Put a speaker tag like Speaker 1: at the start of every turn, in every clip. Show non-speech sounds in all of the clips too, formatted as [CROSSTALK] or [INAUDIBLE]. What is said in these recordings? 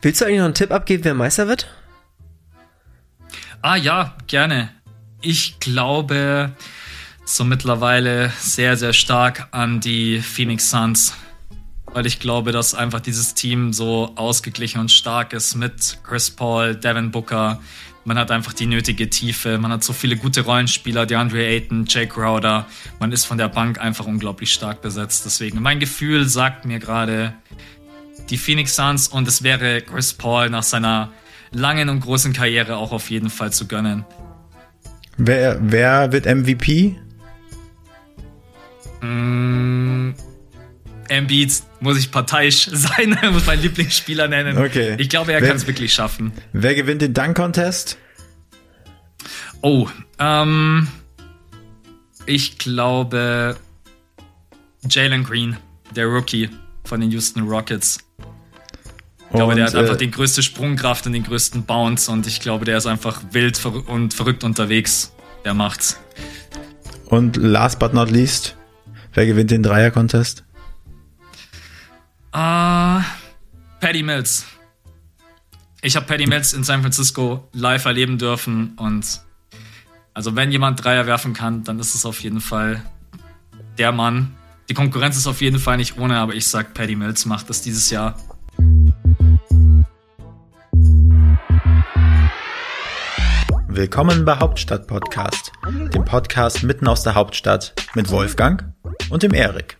Speaker 1: Willst du eigentlich noch einen Tipp abgeben, wer Meister wird?
Speaker 2: Ah ja, gerne. Ich glaube so mittlerweile sehr, sehr stark an die Phoenix Suns, weil ich glaube, dass einfach dieses Team so ausgeglichen und stark ist mit Chris Paul, Devin Booker. Man hat einfach die nötige Tiefe, man hat so viele gute Rollenspieler, DeAndre Ayton, Jake Crowder. Man ist von der Bank einfach unglaublich stark besetzt. Deswegen, mein Gefühl sagt mir gerade die Phoenix Suns und es wäre Chris Paul nach seiner langen und großen Karriere auch auf jeden Fall zu gönnen.
Speaker 3: Wer, wer wird MVP?
Speaker 2: Mm, Embiid muss ich parteiisch [LAUGHS] sein, muss mein Lieblingsspieler nennen.
Speaker 3: Okay.
Speaker 2: Ich glaube, er kann es wirklich schaffen.
Speaker 3: Wer gewinnt den Dunk-Contest?
Speaker 2: Oh, ähm, ich glaube Jalen Green, der Rookie von den Houston Rockets. Ich glaube, der hat einfach äh, die größte Sprungkraft und den größten Bounce und ich glaube, der ist einfach wild und verrückt unterwegs. Der macht's.
Speaker 3: Und last but not least, wer gewinnt den Dreier-Contest?
Speaker 2: Uh, Paddy Mills. Ich habe Paddy Mills in San Francisco live erleben dürfen und also wenn jemand Dreier werfen kann, dann ist es auf jeden Fall der Mann. Die Konkurrenz ist auf jeden Fall nicht ohne, aber ich sag, Paddy Mills macht das dieses Jahr.
Speaker 3: Willkommen bei Hauptstadt Podcast, dem Podcast mitten aus der Hauptstadt mit Wolfgang und dem Erik.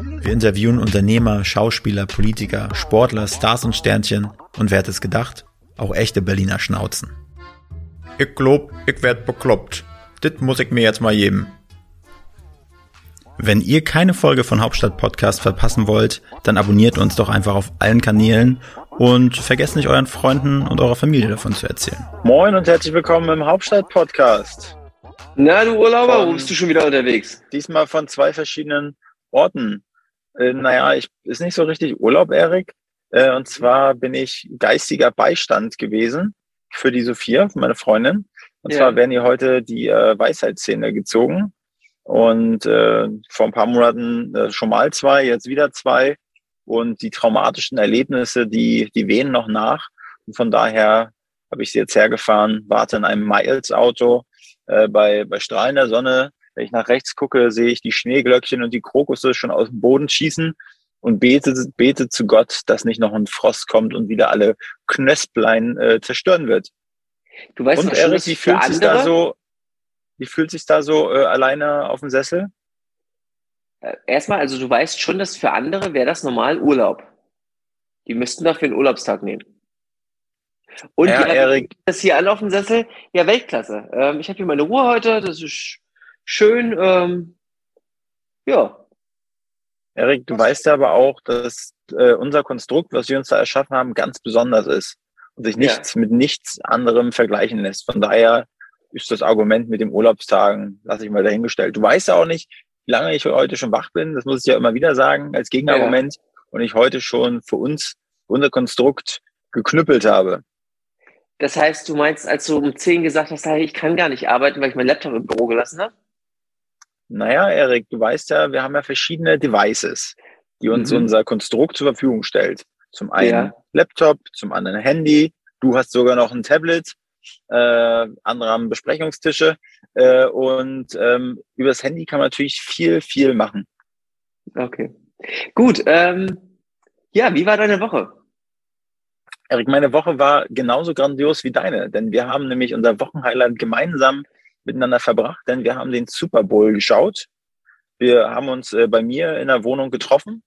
Speaker 3: Wir interviewen Unternehmer, Schauspieler, Politiker, Sportler, Stars und Sternchen und wer hätte es gedacht, auch echte Berliner Schnauzen. Ich glaub, ich werd bekloppt. Dit muss ich mir jetzt mal geben. Wenn ihr keine Folge von Hauptstadt Podcast verpassen wollt, dann abonniert uns doch einfach auf allen Kanälen und vergesst nicht euren Freunden und eurer Familie davon zu erzählen.
Speaker 4: Moin und herzlich willkommen im Hauptstadt-Podcast.
Speaker 5: Na, du Urlauber, wo bist du schon wieder unterwegs?
Speaker 4: Diesmal von zwei verschiedenen Orten. Äh, naja, ich ist nicht so richtig Urlaub, Erik. Äh, und zwar bin ich geistiger Beistand gewesen für die Sophia, für meine Freundin. Und ja. zwar werden ihr heute die äh, Weisheitszähne gezogen. Und äh, vor ein paar Monaten äh, schon mal zwei, jetzt wieder zwei und die traumatischen Erlebnisse, die, die wehen noch nach. Und von daher habe ich sie jetzt hergefahren, warte in einem Miles-Auto äh, bei, bei strahlender Sonne. Wenn ich nach rechts gucke, sehe ich die Schneeglöckchen und die Krokusse schon aus dem Boden schießen und bete, bete zu Gott, dass nicht noch ein Frost kommt und wieder alle Knösplein äh, zerstören wird.
Speaker 5: Du weißt
Speaker 4: und Erik, wie fühlt sich da so, wie fühlt sich da so äh, alleine auf dem Sessel?
Speaker 5: Äh, erstmal, also du weißt schon, dass für andere wäre das normal Urlaub. Die müssten dafür einen Urlaubstag nehmen. Und ja, Erik. das hier alle auf dem Sessel, ja, Weltklasse. Ähm, ich habe hier meine Ruhe heute, das ist schön. Ähm, ja.
Speaker 4: Erik, du was? weißt ja aber auch, dass äh, unser Konstrukt, was wir uns da erschaffen haben, ganz besonders ist und sich nichts ja. mit nichts anderem vergleichen lässt. Von daher ist das Argument mit dem Urlaubstagen, lasse ich mal dahingestellt. Du weißt ja auch nicht, lange ich heute schon wach bin. Das muss ich ja immer wieder sagen als Gegenargument. Ja. Und ich heute schon für uns, unser Konstrukt geknüppelt habe.
Speaker 5: Das heißt, du meinst, als du um 10 gesagt hast, ich kann gar nicht arbeiten, weil ich meinen Laptop im Büro gelassen habe?
Speaker 4: Naja, Erik, du weißt ja, wir haben ja verschiedene Devices, die uns mhm. unser Konstrukt zur Verfügung stellt. Zum einen ja. Laptop, zum anderen Handy. Du hast sogar noch ein Tablet äh, andere haben Besprechungstische äh, und ähm, über das Handy kann man natürlich viel, viel machen.
Speaker 5: Okay. Gut. Ähm, ja, wie war deine Woche?
Speaker 4: Erik, meine Woche war genauso grandios wie deine, denn wir haben nämlich unser Wochenhighlight gemeinsam miteinander verbracht, denn wir haben den Super Bowl geschaut. Wir haben uns äh, bei mir in der Wohnung getroffen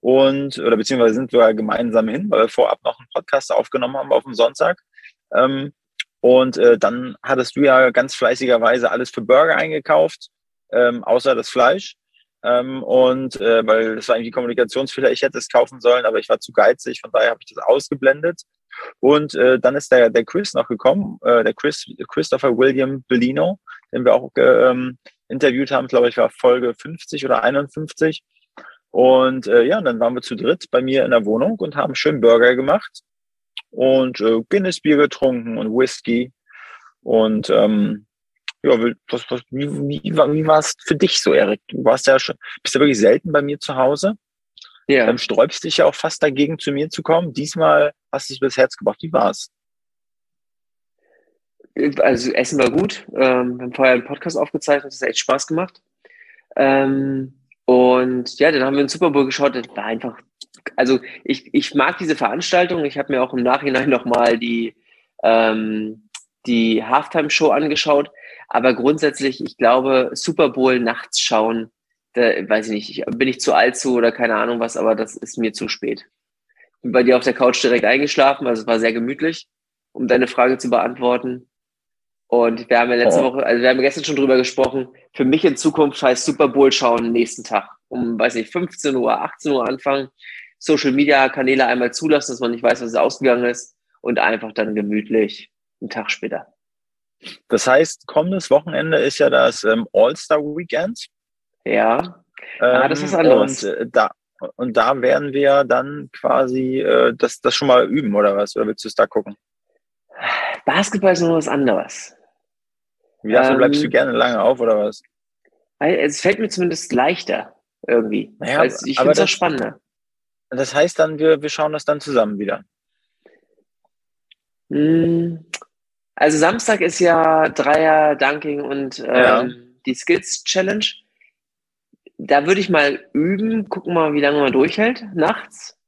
Speaker 4: und oder beziehungsweise sind wir gemeinsam hin, weil wir vorab noch einen Podcast aufgenommen haben auf dem Sonntag. Ähm, und äh, dann hattest du ja ganz fleißigerweise alles für Burger eingekauft, ähm, außer das Fleisch. Ähm, und äh, weil das war irgendwie Kommunikationsfehler, ich hätte es kaufen sollen, aber ich war zu geizig, von daher habe ich das ausgeblendet. Und äh, dann ist der, der Chris noch gekommen, äh, der Chris, Christopher William Bellino, den wir auch ähm, interviewt haben, glaube ich, war Folge 50 oder 51. Und äh, ja, dann waren wir zu dritt bei mir in der Wohnung und haben schön Burger gemacht und äh, Guinness-Bier getrunken und Whisky. Und ähm, ja, was, was, wie, wie, wie war es für dich so, Erik? Du warst ja schon, bist ja wirklich selten bei mir zu Hause. Ja. Ähm, sträubst dich ja auch fast dagegen, zu mir zu kommen. Diesmal hast du es bis Herz gebracht. Wie war's?
Speaker 5: Also Essen war gut. Ähm, wir haben vorher einen Podcast aufgezeichnet, das hat echt Spaß gemacht. Ähm, und ja, dann haben wir einen Super Bowl geschaut. Das war einfach, also ich, ich mag diese Veranstaltung. Ich habe mir auch im Nachhinein [LAUGHS] nochmal die, ähm, die Halftime-Show angeschaut. Aber grundsätzlich, ich glaube, Super Bowl nachts schauen, da weiß ich nicht, ich, bin ich zu alt zu oder keine Ahnung was, aber das ist mir zu spät. Bin bei dir auf der Couch direkt eingeschlafen, also es war sehr gemütlich, um deine Frage zu beantworten. Und wir haben ja letzte oh. Woche, also wir haben gestern schon drüber gesprochen, für mich in Zukunft heißt Super Bowl schauen nächsten Tag um, weiß nicht, 15 Uhr, 18 Uhr anfangen, Social Media Kanäle einmal zulassen, dass man nicht weiß, was es ausgegangen ist und einfach dann gemütlich einen Tag später.
Speaker 4: Das heißt, kommendes Wochenende ist ja das ähm, All-Star Weekend.
Speaker 5: Ja.
Speaker 4: Ähm, ah, das ist anderes. Und, äh, da, und da werden wir dann quasi äh, das, das schon mal üben, oder was? Oder willst du es da gucken?
Speaker 5: Basketball ist noch was anderes.
Speaker 4: Wie ähm, bleibst du gerne lange auf oder was?
Speaker 5: Es fällt mir zumindest leichter irgendwie. Naja, also ich finde es auch spannender.
Speaker 4: Das heißt dann, wir, wir schauen das dann zusammen wieder.
Speaker 5: Hm, also Samstag ist ja Dreier, Dunking und ähm, ja. die Skills Challenge. Da würde ich mal üben, gucken mal, wie lange man durchhält nachts.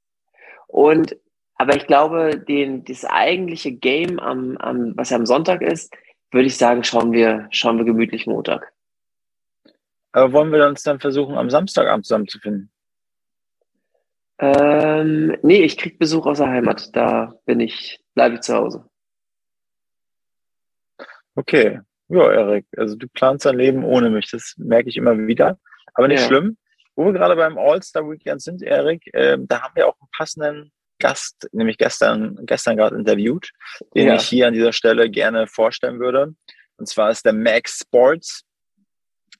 Speaker 5: Und aber ich glaube, den, das eigentliche Game, am, am, was ja am Sonntag ist, würde ich sagen, schauen wir, schauen wir gemütlich Montag.
Speaker 4: Aber wollen wir uns dann versuchen, am Samstagabend zusammenzufinden?
Speaker 5: Ähm, nee, ich krieg Besuch aus der Heimat. Da bin ich, bleibe ich zu Hause.
Speaker 4: Okay. Ja, Erik, also du planst dein Leben ohne mich. Das merke ich immer wieder. Aber nicht ja. schlimm. Wo wir gerade beim All-Star Weekend sind, Erik, äh, da haben wir auch einen passenden Gast, nämlich gestern, gestern gerade interviewt, den ja. ich hier an dieser Stelle gerne vorstellen würde. Und zwar ist der Max Sports.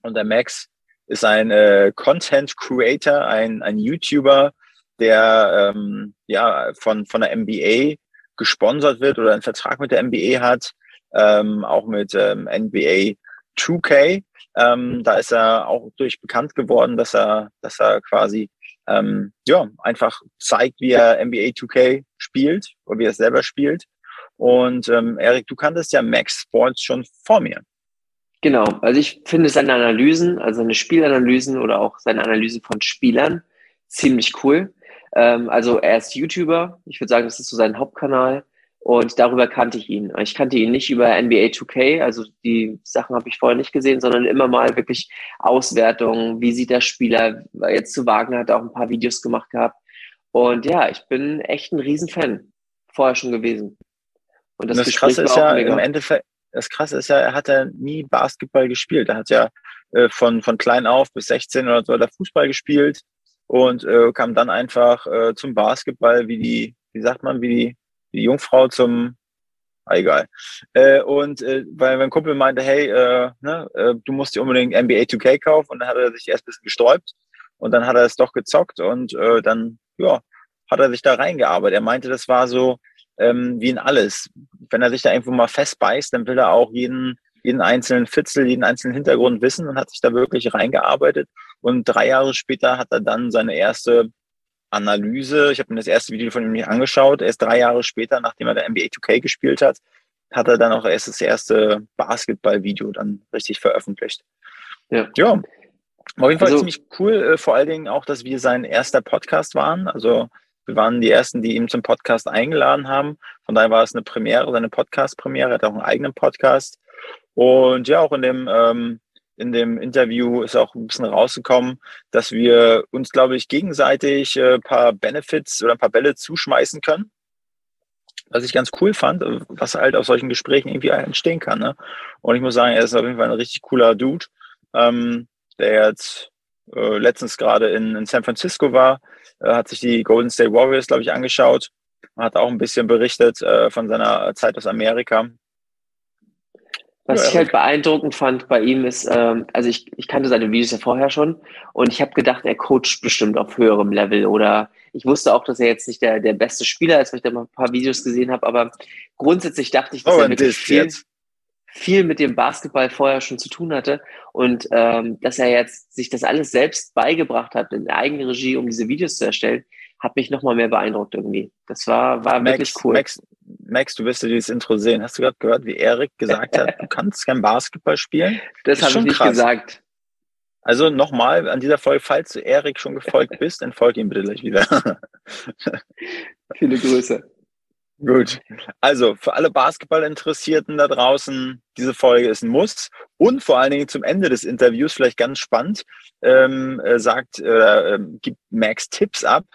Speaker 4: Und der Max ist ein äh, Content Creator, ein, ein YouTuber, der ähm, ja von, von der NBA gesponsert wird oder einen Vertrag mit der NBA hat, ähm, auch mit ähm, NBA 2K. Ähm, da ist er auch durch bekannt geworden, dass er, dass er quasi ähm, ja, einfach zeigt, wie er NBA 2K spielt oder wie er es selber spielt. Und ähm, Erik, du kanntest ja Max Sports schon vor mir.
Speaker 5: Genau, also ich finde seine Analysen, also seine Spielanalysen oder auch seine Analysen von Spielern ziemlich cool. Ähm, also er ist YouTuber, ich würde sagen, das ist so sein Hauptkanal. Und darüber kannte ich ihn. Ich kannte ihn nicht über NBA 2K, also die Sachen habe ich vorher nicht gesehen, sondern immer mal wirklich Auswertungen, wie sieht der Spieler, jetzt zu Wagen hat auch ein paar Videos gemacht gehabt. Und ja, ich bin echt ein Riesenfan, vorher schon gewesen.
Speaker 4: Und das, Und das Krasse ist ja mega. im Endeffekt, das Krasse ist ja, er hat ja nie Basketball gespielt. Er hat ja äh, von, von klein auf bis 16 oder so hat er Fußball gespielt und äh, kam dann einfach äh, zum Basketball, wie die, wie sagt man, wie die die Jungfrau zum, ah, egal. Äh, und äh, weil mein Kumpel meinte, hey, äh, ne, äh, du musst dir unbedingt NBA 2K kaufen und dann hat er sich erst ein bisschen gesträubt und dann hat er es doch gezockt und äh, dann, ja, hat er sich da reingearbeitet. Er meinte, das war so ähm, wie in alles. Wenn er sich da irgendwo mal festbeißt, dann will er auch jeden, jeden einzelnen Fitzel, jeden einzelnen Hintergrund wissen und hat sich da wirklich reingearbeitet. Und drei Jahre später hat er dann seine erste Analyse. Ich habe mir das erste Video von ihm nicht angeschaut. Erst drei Jahre später, nachdem er der NBA 2K gespielt hat, hat er dann auch erst das erste Basketball-Video dann richtig veröffentlicht. Ja. ja. Auf jeden Fall also, ziemlich cool, äh, vor allen Dingen auch, dass wir sein erster Podcast waren. Also wir waren die ersten, die ihn zum Podcast eingeladen haben. Von daher war es eine Premiere, seine Podcast-Premiere. Er hat auch einen eigenen Podcast. Und ja, auch in dem ähm, in dem Interview ist auch ein bisschen rausgekommen, dass wir uns, glaube ich, gegenseitig ein äh, paar Benefits oder ein paar Bälle zuschmeißen können. Was ich ganz cool fand, äh, was halt aus solchen Gesprächen irgendwie entstehen kann. Ne? Und ich muss sagen, er ist auf jeden Fall ein richtig cooler Dude, ähm, der jetzt äh, letztens gerade in, in, San Francisco war, äh, hat sich die Golden State Warriors, glaube ich, angeschaut, hat auch ein bisschen berichtet äh, von seiner Zeit aus Amerika.
Speaker 5: Was ja, ich halt beeindruckend fand bei ihm ist, ähm, also ich, ich kannte seine Videos ja vorher schon und ich habe gedacht, er coacht bestimmt auf höherem Level oder ich wusste auch, dass er jetzt nicht der, der beste Spieler ist, weil ich da mal ein paar Videos gesehen habe, aber grundsätzlich dachte ich, dass
Speaker 4: oh,
Speaker 5: er wirklich viel, viel mit dem Basketball vorher schon zu tun hatte und ähm, dass er jetzt sich das alles selbst beigebracht hat in eigener Regie, um diese Videos zu erstellen, hat mich nochmal mehr beeindruckt irgendwie. Das war, war Max, wirklich cool.
Speaker 4: Max, Max, du wirst dir dieses Intro sehen. Hast du gerade gehört, wie Erik gesagt hat, du [LAUGHS] kannst kein Basketball spielen?
Speaker 5: Das, das habe ich nicht krass. gesagt.
Speaker 4: Also nochmal an dieser Folge, falls du Erik schon gefolgt [LAUGHS] bist, dann folg ihm bitte gleich wieder. [LAUGHS]
Speaker 5: Viele Grüße.
Speaker 4: Gut. Also für alle Basketballinteressierten da draußen, diese Folge ist ein Muss. Und vor allen Dingen zum Ende des Interviews, vielleicht ganz spannend, ähm, äh, sagt, äh, gibt Max Tipps ab,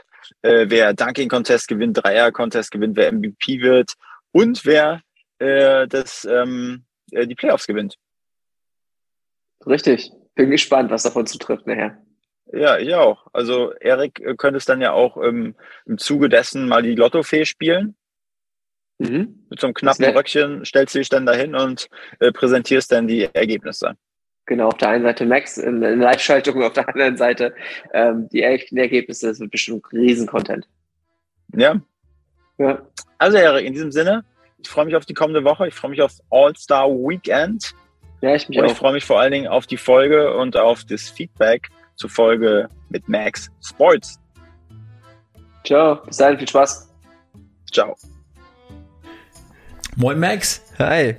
Speaker 4: äh, wer Dunking Contest gewinnt, Dreier Contest gewinnt, wer MVP wird und wer äh, das, ähm, äh, die Playoffs gewinnt.
Speaker 5: Richtig. Bin gespannt, was davon zutrifft nachher.
Speaker 4: Ja, ich auch. Also Erik äh, könnte es dann ja auch ähm, im Zuge dessen mal die Lottofee spielen. Mhm. Mit so einem knappen Röckchen stellst du dich dann dahin und äh, präsentierst dann die Ergebnisse.
Speaker 5: Genau, auf der einen Seite Max in, in Live-Schaltung, auf der anderen Seite ähm, die echten Ergebnisse. Das wird bestimmt Riesen-Content.
Speaker 4: Ja. ja. Also, Erik, in diesem Sinne, ich freue mich auf die kommende Woche. Ich freue mich auf All-Star Weekend. Ja, ich mich und auch. ich freue mich vor allen Dingen auf die Folge und auf das Feedback zur Folge mit Max Sports.
Speaker 5: Ciao, bis dahin, viel Spaß.
Speaker 4: Ciao.
Speaker 1: Moin Max. Hi.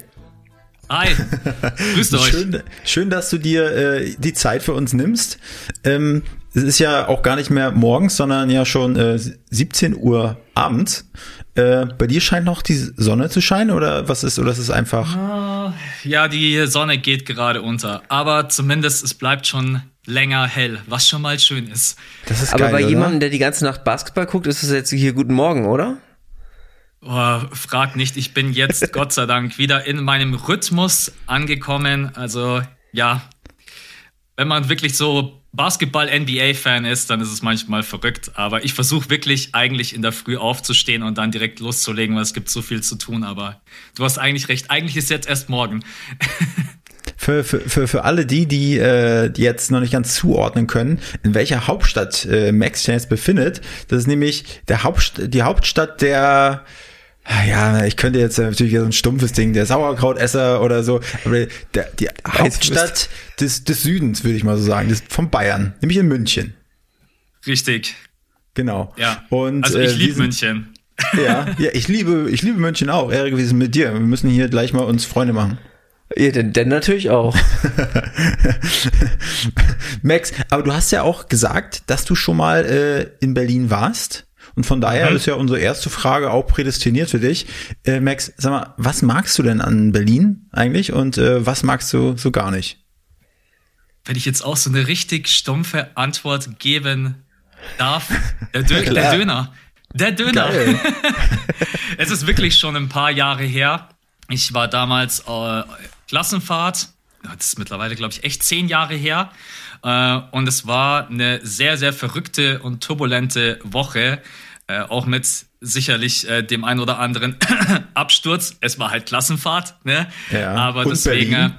Speaker 2: Hi. [LAUGHS] Grüßt euch.
Speaker 3: Schön, schön, dass du dir äh, die Zeit für uns nimmst. Ähm, es ist ja auch gar nicht mehr morgens, sondern ja schon äh, 17 Uhr abends. Äh, bei dir scheint noch die Sonne zu scheinen oder was ist, oder ist es einfach?
Speaker 2: Ah, ja, die Sonne geht gerade unter, aber zumindest es bleibt schon länger hell, was schon mal schön ist.
Speaker 1: Das ist aber geil, bei oder? jemandem, der die ganze Nacht Basketball guckt, ist es jetzt hier guten Morgen, oder?
Speaker 2: Oh, frag nicht, ich bin jetzt Gott sei Dank wieder in meinem Rhythmus angekommen. Also ja, wenn man wirklich so Basketball-NBA-Fan ist, dann ist es manchmal verrückt. Aber ich versuche wirklich eigentlich in der Früh aufzustehen und dann direkt loszulegen, weil es gibt so viel zu tun. Aber du hast eigentlich recht. Eigentlich ist jetzt erst morgen. [LAUGHS]
Speaker 3: Für, für, für, für alle die, die, äh, jetzt noch nicht ganz zuordnen können, in welcher Hauptstadt äh, Max jetzt befindet, das ist nämlich der Hauptst die Hauptstadt der ja, ich könnte jetzt natürlich so ein stumpfes Ding, der Sauerkrautesser oder so, aber der, die Hauptstadt des, des Südens, würde ich mal so sagen, des, von Bayern, nämlich in München.
Speaker 2: Richtig.
Speaker 3: Genau.
Speaker 2: Ja. Und, also ich äh, liebe München.
Speaker 3: Ja, ja, ich liebe, ich liebe München auch. Erik, wie ist es mit dir? Wir müssen hier gleich mal uns Freunde machen.
Speaker 1: Ja, denn, denn natürlich auch. [LAUGHS]
Speaker 3: Max, aber du hast ja auch gesagt, dass du schon mal äh, in Berlin warst. Und von daher mhm. ist ja unsere erste Frage auch prädestiniert für dich. Äh, Max, sag mal, was magst du denn an Berlin eigentlich und äh, was magst du so gar nicht?
Speaker 2: Wenn ich jetzt auch so eine richtig stumpfe Antwort geben darf, der, Dö [LAUGHS] der Döner. Der Döner. [LAUGHS] es ist wirklich schon ein paar Jahre her. Ich war damals äh, Klassenfahrt. Das ist mittlerweile, glaube ich, echt zehn Jahre her. Äh, und es war eine sehr, sehr verrückte und turbulente Woche. Äh, auch mit sicherlich äh, dem einen oder anderen [COUGHS] Absturz. Es war halt Klassenfahrt, ne?
Speaker 3: Ja,
Speaker 2: Aber
Speaker 3: und
Speaker 2: deswegen.
Speaker 3: Berlin.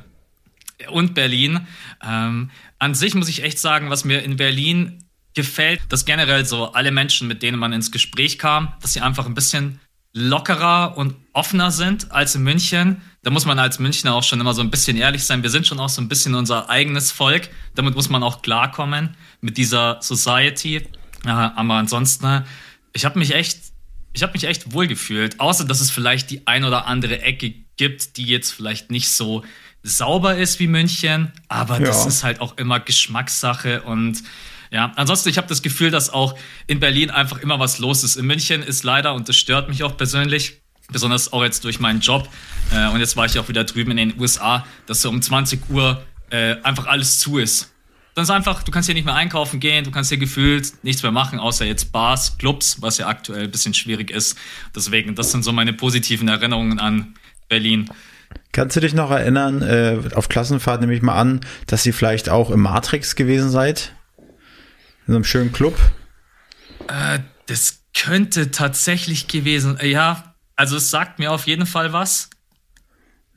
Speaker 2: Und Berlin. Ähm, an sich muss ich echt sagen, was mir in Berlin gefällt, dass generell so alle Menschen, mit denen man ins Gespräch kam, dass sie einfach ein bisschen lockerer und offener sind als in München. Da muss man als Münchner auch schon immer so ein bisschen ehrlich sein. Wir sind schon auch so ein bisschen unser eigenes Volk. Damit muss man auch klarkommen mit dieser Society. Ja, aber ansonsten, ich habe mich echt, ich habe mich echt wohlgefühlt. Außer dass es vielleicht die ein oder andere Ecke gibt, die jetzt vielleicht nicht so sauber ist wie München. Aber ja. das ist halt auch immer Geschmackssache und ja, ansonsten, ich habe das Gefühl, dass auch in Berlin einfach immer was los ist. In München ist leider, und das stört mich auch persönlich, besonders auch jetzt durch meinen Job, äh, und jetzt war ich auch wieder drüben in den USA, dass so um 20 Uhr äh, einfach alles zu ist. Dann ist einfach, du kannst hier nicht mehr einkaufen gehen, du kannst hier gefühlt nichts mehr machen, außer jetzt Bars, Clubs, was ja aktuell ein bisschen schwierig ist. Deswegen, das sind so meine positiven Erinnerungen an Berlin.
Speaker 3: Kannst du dich noch erinnern, äh, auf Klassenfahrt nehme ich mal an, dass ihr vielleicht auch im Matrix gewesen seid? In so einem schönen Club?
Speaker 2: Äh, das könnte tatsächlich gewesen. Ja, also es sagt mir auf jeden Fall was.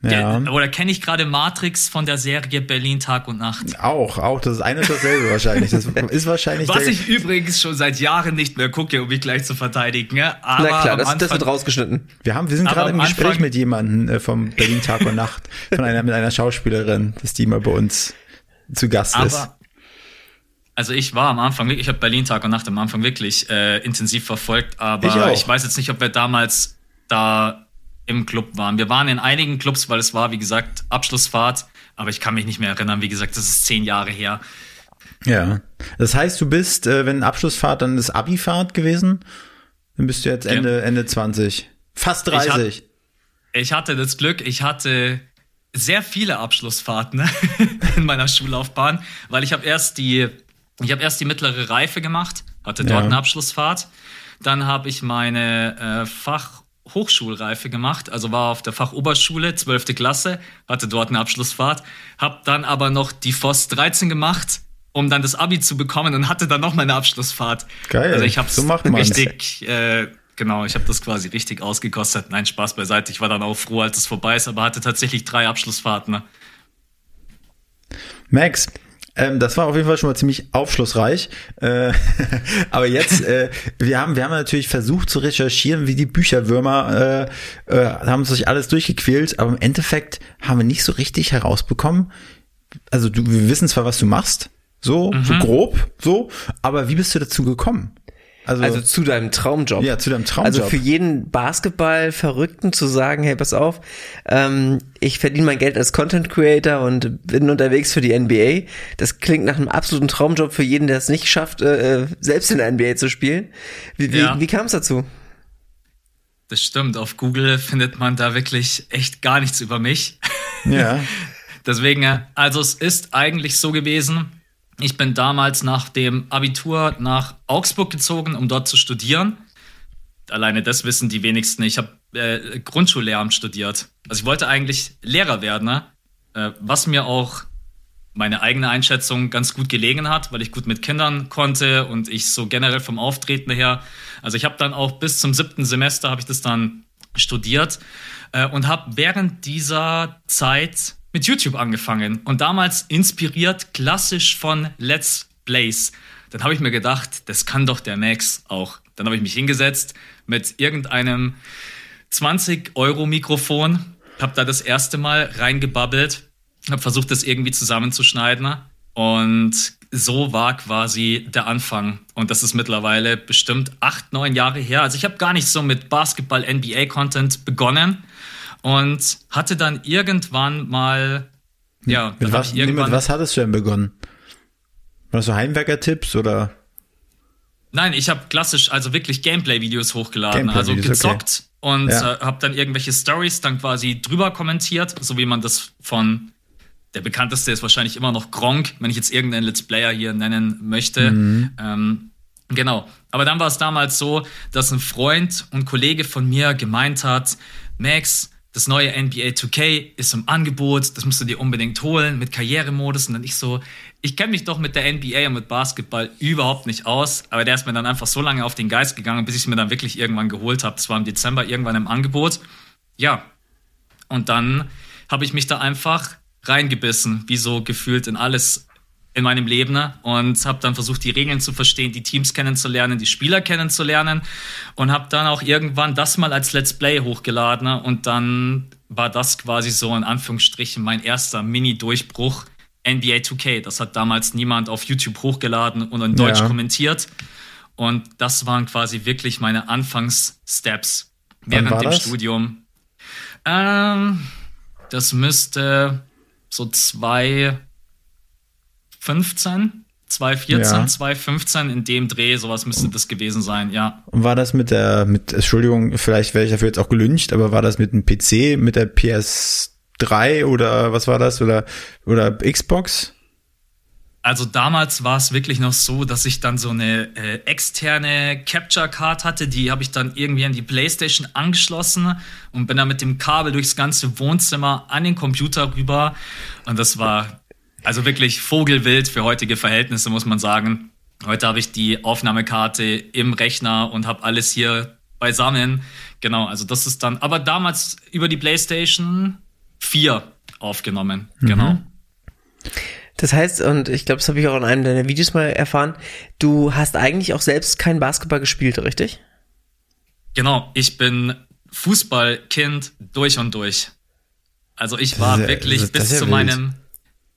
Speaker 2: Ja. Der, oder kenne ich gerade Matrix von der Serie Berlin Tag und Nacht?
Speaker 3: Auch, auch. Das ist eine und dasselbe wahrscheinlich. Das [LAUGHS] ist wahrscheinlich.
Speaker 2: Was ich übrigens schon seit Jahren nicht mehr gucke, um mich gleich zu verteidigen. Ne?
Speaker 1: Aber Na klar, das, Anfang, das, wird rausgeschnitten.
Speaker 3: Wir haben, wir sind gerade im Gespräch Anfang, mit jemandem äh, vom Berlin Tag und Nacht, von einer mit einer Schauspielerin, dass die mal bei uns zu Gast aber, ist.
Speaker 2: Also ich war am Anfang, ich habe Berlin Tag und Nacht am Anfang wirklich äh, intensiv verfolgt, aber ich, ich weiß jetzt nicht, ob wir damals da im Club waren. Wir waren in einigen Clubs, weil es war, wie gesagt, Abschlussfahrt, aber ich kann mich nicht mehr erinnern. Wie gesagt, das ist zehn Jahre her.
Speaker 3: Ja. Das heißt, du bist, äh, wenn Abschlussfahrt, dann ist Abifahrt gewesen? Dann bist du jetzt Ende, ja. Ende 20. Fast 30.
Speaker 2: Ich, hat, ich hatte das Glück, ich hatte sehr viele Abschlussfahrten [LAUGHS] in meiner Schullaufbahn, weil ich habe erst die, ich habe erst die mittlere Reife gemacht, hatte dort ja. eine Abschlussfahrt. Dann habe ich meine äh, Fach- Hochschulreife gemacht, also war auf der Fachoberschule, 12. Klasse, hatte dort eine Abschlussfahrt, habe dann aber noch die FOS 13 gemacht, um dann das Abi zu bekommen und hatte dann noch meine Abschlussfahrt.
Speaker 3: Geil.
Speaker 2: Also ich habe so richtig, äh, genau, ich habe das quasi richtig ausgekostet. Nein, Spaß beiseite. Ich war dann auch froh, als es vorbei ist, aber hatte tatsächlich drei Abschlussfahrten. Ne?
Speaker 3: Max, ähm, das war auf jeden Fall schon mal ziemlich aufschlussreich. Äh, [LAUGHS] aber jetzt, äh, wir haben, wir haben natürlich versucht zu recherchieren, wie die Bücherwürmer, äh, äh, haben sich alles durchgequält, aber im Endeffekt haben wir nicht so richtig herausbekommen. Also du, wir wissen zwar, was du machst, so, mhm. so grob, so, aber wie bist du dazu gekommen?
Speaker 1: Also, also zu deinem Traumjob.
Speaker 3: Ja, zu deinem Traumjob. Also
Speaker 1: für jeden Basketball-Verrückten zu sagen, hey, pass auf, ähm, ich verdiene mein Geld als Content Creator und bin unterwegs für die NBA. Das klingt nach einem absoluten Traumjob für jeden, der es nicht schafft, äh, äh selbst in der NBA zu spielen. Wie, wie, ja. wie kam es dazu?
Speaker 2: Das stimmt. Auf Google findet man da wirklich echt gar nichts über mich.
Speaker 3: Ja. [LAUGHS]
Speaker 2: Deswegen, äh, also es ist eigentlich so gewesen, ich bin damals nach dem Abitur nach Augsburg gezogen, um dort zu studieren. Alleine das wissen die wenigsten. Ich habe äh, Grundschullehramt studiert. Also ich wollte eigentlich Lehrer werden, ne? äh, was mir auch meine eigene Einschätzung ganz gut gelegen hat, weil ich gut mit Kindern konnte und ich so generell vom Auftreten her. Also ich habe dann auch bis zum siebten Semester habe ich das dann studiert äh, und habe während dieser Zeit mit YouTube angefangen und damals inspiriert klassisch von Let's Plays. Dann habe ich mir gedacht, das kann doch der Max auch. Dann habe ich mich hingesetzt mit irgendeinem 20 Euro Mikrofon, habe da das erste Mal reingebabbelt, habe versucht, das irgendwie zusammenzuschneiden und so war quasi der Anfang. Und das ist mittlerweile bestimmt acht, neun Jahre her. Also ich habe gar nicht so mit Basketball-NBA-Content begonnen, und hatte dann irgendwann mal, ja,
Speaker 3: mit was, irgendwann, mit was hattest du denn begonnen? War so Heimwerker-Tipps oder?
Speaker 2: Nein, ich habe klassisch, also wirklich Gameplay-Videos hochgeladen, Gameplay also gezockt okay. und ja. äh, habe dann irgendwelche Stories dann quasi drüber kommentiert, so wie man das von der bekannteste ist wahrscheinlich immer noch Gronk, wenn ich jetzt irgendeinen Let's Player hier nennen möchte. Mhm. Ähm, genau. Aber dann war es damals so, dass ein Freund und Kollege von mir gemeint hat, Max, das neue NBA 2K ist im Angebot, das musst du dir unbedingt holen mit Karrieremodus. Und dann ich so, ich kenne mich doch mit der NBA und mit Basketball überhaupt nicht aus, aber der ist mir dann einfach so lange auf den Geist gegangen, bis ich es mir dann wirklich irgendwann geholt habe. Das war im Dezember irgendwann im Angebot. Ja, und dann habe ich mich da einfach reingebissen, wie so gefühlt in alles in meinem Leben ne? und habe dann versucht, die Regeln zu verstehen, die Teams kennenzulernen, die Spieler kennenzulernen und habe dann auch irgendwann das mal als Let's Play hochgeladen ne? und dann war das quasi so in Anführungsstrichen mein erster Mini-Durchbruch. NBA 2K, das hat damals niemand auf YouTube hochgeladen und in Deutsch ja. kommentiert. Und das waren quasi wirklich meine Anfangssteps während dem das? Studium. Ähm, das müsste so zwei, 2015, 2014, ja. 2015 in dem Dreh, sowas müsste das gewesen sein, ja.
Speaker 3: Und war das mit der, mit, Entschuldigung, vielleicht werde ich dafür jetzt auch gelüncht, aber war das mit einem PC, mit der PS3 oder was war das oder, oder Xbox?
Speaker 2: Also damals war es wirklich noch so, dass ich dann so eine äh, externe Capture Card hatte, die habe ich dann irgendwie an die PlayStation angeschlossen und bin dann mit dem Kabel durchs ganze Wohnzimmer an den Computer rüber und das war also wirklich Vogelwild für heutige Verhältnisse, muss man sagen. Heute habe ich die Aufnahmekarte im Rechner und habe alles hier beisammen. Genau, also das ist dann, aber damals über die PlayStation vier aufgenommen. Mhm. Genau.
Speaker 1: Das heißt, und ich glaube, das habe ich auch in einem deiner Videos mal erfahren, du hast eigentlich auch selbst kein Basketball gespielt, richtig?
Speaker 2: Genau, ich bin Fußballkind durch und durch. Also ich war ja, wirklich bis zu wild. meinem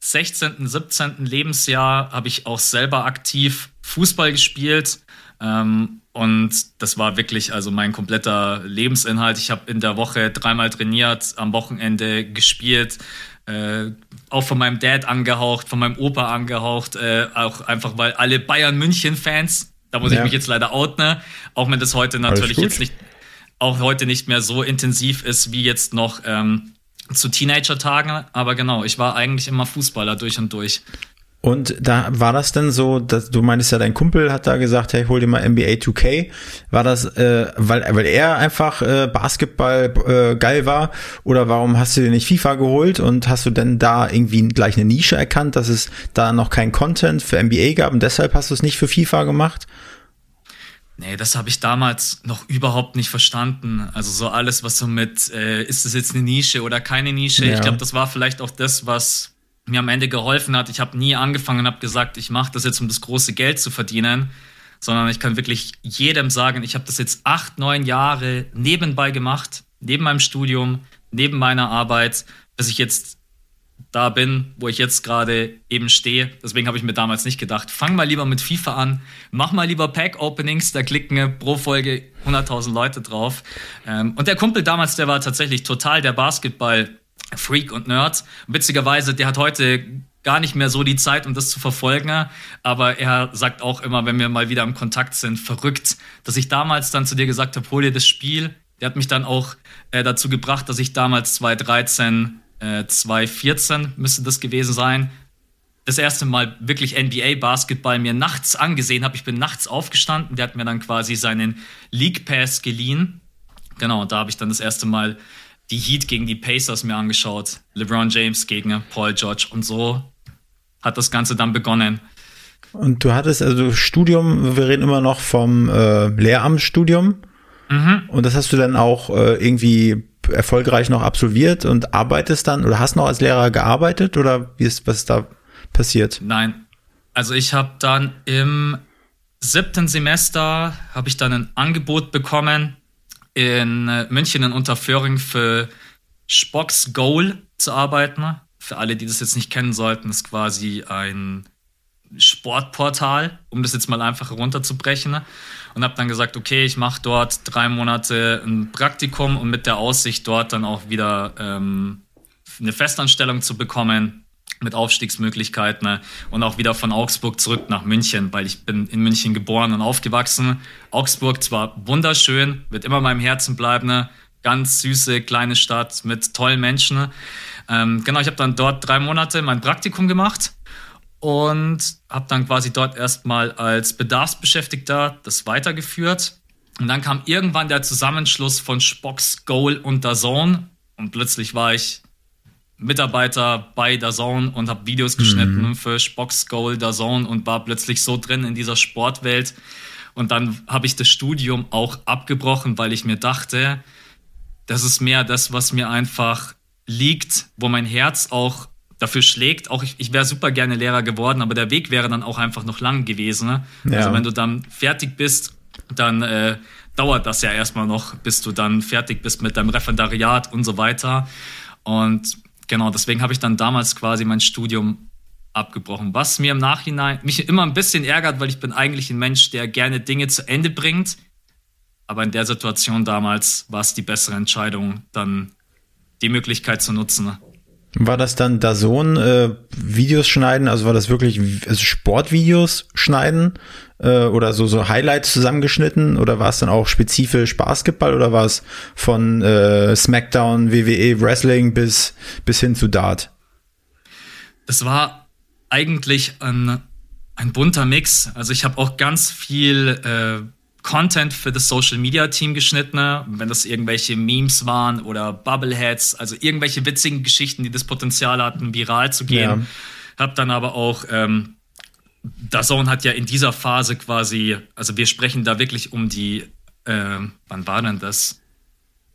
Speaker 2: 16., 17. Lebensjahr habe ich auch selber aktiv Fußball gespielt. Ähm, und das war wirklich also mein kompletter Lebensinhalt. Ich habe in der Woche dreimal trainiert, am Wochenende gespielt, äh, auch von meinem Dad angehaucht, von meinem Opa angehaucht, äh, auch einfach weil alle Bayern München Fans, da muss ja. ich mich jetzt leider outen, auch wenn das heute natürlich jetzt nicht, auch heute nicht mehr so intensiv ist wie jetzt noch ähm, zu Teenager-Tagen, aber genau, ich war eigentlich immer Fußballer durch und durch.
Speaker 3: Und da war das denn so, dass du meinst ja, dein Kumpel hat da gesagt, hey, hol dir mal NBA 2K. War das, äh, weil, weil er einfach äh, Basketball äh, geil war? Oder warum hast du dir nicht FIFA geholt und hast du denn da irgendwie gleich eine Nische erkannt, dass es da noch kein Content für NBA gab und deshalb hast du es nicht für FIFA gemacht?
Speaker 2: Nee, das habe ich damals noch überhaupt nicht verstanden. Also so alles, was so mit, äh, ist das jetzt eine Nische oder keine Nische? Ja. Ich glaube, das war vielleicht auch das, was mir am Ende geholfen hat. Ich habe nie angefangen und habe gesagt, ich mache das jetzt, um das große Geld zu verdienen, sondern ich kann wirklich jedem sagen, ich habe das jetzt acht, neun Jahre nebenbei gemacht, neben meinem Studium, neben meiner Arbeit, bis ich jetzt da bin, wo ich jetzt gerade eben stehe. Deswegen habe ich mir damals nicht gedacht, fang mal lieber mit FIFA an, mach mal lieber Pack-Openings, da klicken pro Folge 100.000 Leute drauf. Ähm, und der Kumpel damals, der war tatsächlich total der Basketball-Freak und Nerd. Witzigerweise, der hat heute gar nicht mehr so die Zeit, um das zu verfolgen. Aber er sagt auch immer, wenn wir mal wieder im Kontakt sind, verrückt, dass ich damals dann zu dir gesagt habe, hol dir das Spiel. Der hat mich dann auch äh, dazu gebracht, dass ich damals 2013 äh, 2014 müsste das gewesen sein, das erste Mal wirklich NBA-Basketball mir nachts angesehen habe. Ich bin nachts aufgestanden, der hat mir dann quasi seinen League Pass geliehen. Genau, und da habe ich dann das erste Mal die Heat gegen die Pacers mir angeschaut. LeBron James gegen Paul George und so hat das Ganze dann begonnen.
Speaker 3: Und du hattest also Studium, wir reden immer noch vom äh, Lehramtsstudium. Mhm. Und das hast du dann auch äh, irgendwie erfolgreich noch absolviert und arbeitest dann oder hast noch als Lehrer gearbeitet oder wie ist was da passiert?
Speaker 2: Nein, also ich habe dann im siebten Semester habe ich dann ein Angebot bekommen in äh, München in Unterföhring für Spocks Goal zu arbeiten. Für alle, die das jetzt nicht kennen sollten, ist quasi ein Sportportal, um das jetzt mal einfach runterzubrechen und habe dann gesagt, okay, ich mache dort drei Monate ein Praktikum und mit der Aussicht, dort dann auch wieder ähm, eine Festanstellung zu bekommen mit Aufstiegsmöglichkeiten ne? und auch wieder von Augsburg zurück nach München, weil ich bin in München geboren und aufgewachsen. Augsburg zwar wunderschön, wird immer in meinem Herzen bleiben, ne? ganz süße kleine Stadt mit tollen Menschen. Ne? Ähm, genau, ich habe dann dort drei Monate mein Praktikum gemacht und habe dann quasi dort erstmal als Bedarfsbeschäftigter das weitergeführt. Und dann kam irgendwann der Zusammenschluss von Spocks Goal und Dazone und plötzlich war ich Mitarbeiter bei Dazone und habe Videos geschnitten mhm. für Spocks Goal, Dazone und war plötzlich so drin in dieser Sportwelt. Und dann habe ich das Studium auch abgebrochen, weil ich mir dachte, das ist mehr das, was mir einfach liegt, wo mein Herz auch dafür schlägt. Auch ich, ich wäre super gerne Lehrer geworden, aber der Weg wäre dann auch einfach noch lang gewesen. Ne? Ja. Also wenn du dann fertig bist, dann äh, dauert das ja erstmal noch, bis du dann fertig bist mit deinem Referendariat und so weiter. Und genau, deswegen habe ich dann damals quasi mein Studium abgebrochen. Was mir im Nachhinein mich immer ein bisschen ärgert, weil ich bin eigentlich ein Mensch, der gerne Dinge zu Ende bringt. Aber in der Situation damals war es die bessere Entscheidung, dann die Möglichkeit zu nutzen.
Speaker 3: War das dann da so ein äh, Videos schneiden? Also war das wirklich also Sportvideos schneiden äh, oder so so Highlights zusammengeschnitten oder war es dann auch spezifisch Basketball oder war es von äh, SmackDown, WWE, Wrestling bis bis hin zu Dart?
Speaker 2: Das war eigentlich ein ein bunter Mix. Also ich habe auch ganz viel äh, Content für das Social Media Team geschnitten, wenn das irgendwelche Memes waren oder Bubbleheads, also irgendwelche witzigen Geschichten, die das Potenzial hatten, viral zu gehen. Ja. Hab dann aber auch, ähm, Dazone hat ja in dieser Phase quasi, also wir sprechen da wirklich um die, äh, wann war denn das?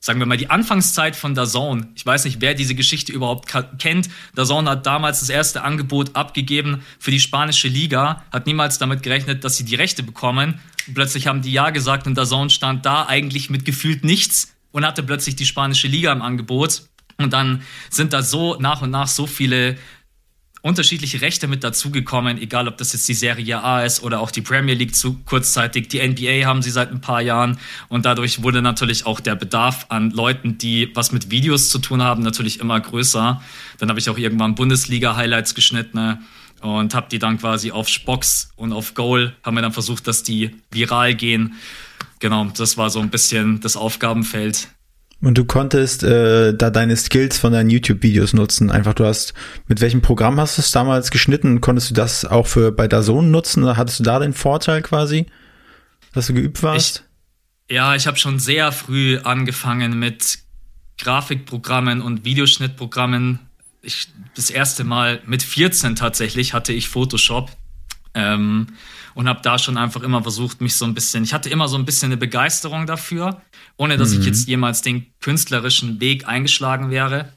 Speaker 2: Sagen wir mal, die Anfangszeit von DAZN. Ich weiß nicht, wer diese Geschichte überhaupt kennt. DAZN hat damals das erste Angebot abgegeben für die spanische Liga, hat niemals damit gerechnet, dass sie die Rechte bekommen. Und plötzlich haben die Ja gesagt und DAZN stand da eigentlich mit gefühlt nichts und hatte plötzlich die spanische Liga im Angebot. Und dann sind da so nach und nach so viele unterschiedliche Rechte mit dazugekommen, egal ob das jetzt die Serie A ist oder auch die Premier League zu kurzzeitig. Die NBA haben sie seit ein paar Jahren und dadurch wurde natürlich auch der Bedarf an Leuten, die was mit Videos zu tun haben, natürlich immer größer. Dann habe ich auch irgendwann Bundesliga-Highlights geschnitten und habe die dann quasi auf Spox und auf Goal haben wir dann versucht, dass die viral gehen. Genau, das war so ein bisschen das Aufgabenfeld
Speaker 3: und du konntest äh, da deine Skills von deinen YouTube-Videos nutzen. Einfach, du hast, mit welchem Programm hast du es damals geschnitten? Konntest du das auch für bei Dazone nutzen? Oder hattest du da den Vorteil quasi, dass du geübt warst?
Speaker 2: Ich, ja, ich habe schon sehr früh angefangen mit Grafikprogrammen und Videoschnittprogrammen. Ich, das erste Mal mit 14 tatsächlich hatte ich Photoshop. Ähm, und habe da schon einfach immer versucht, mich so ein bisschen, ich hatte immer so ein bisschen eine Begeisterung dafür, ohne dass mhm. ich jetzt jemals den künstlerischen Weg eingeschlagen wäre.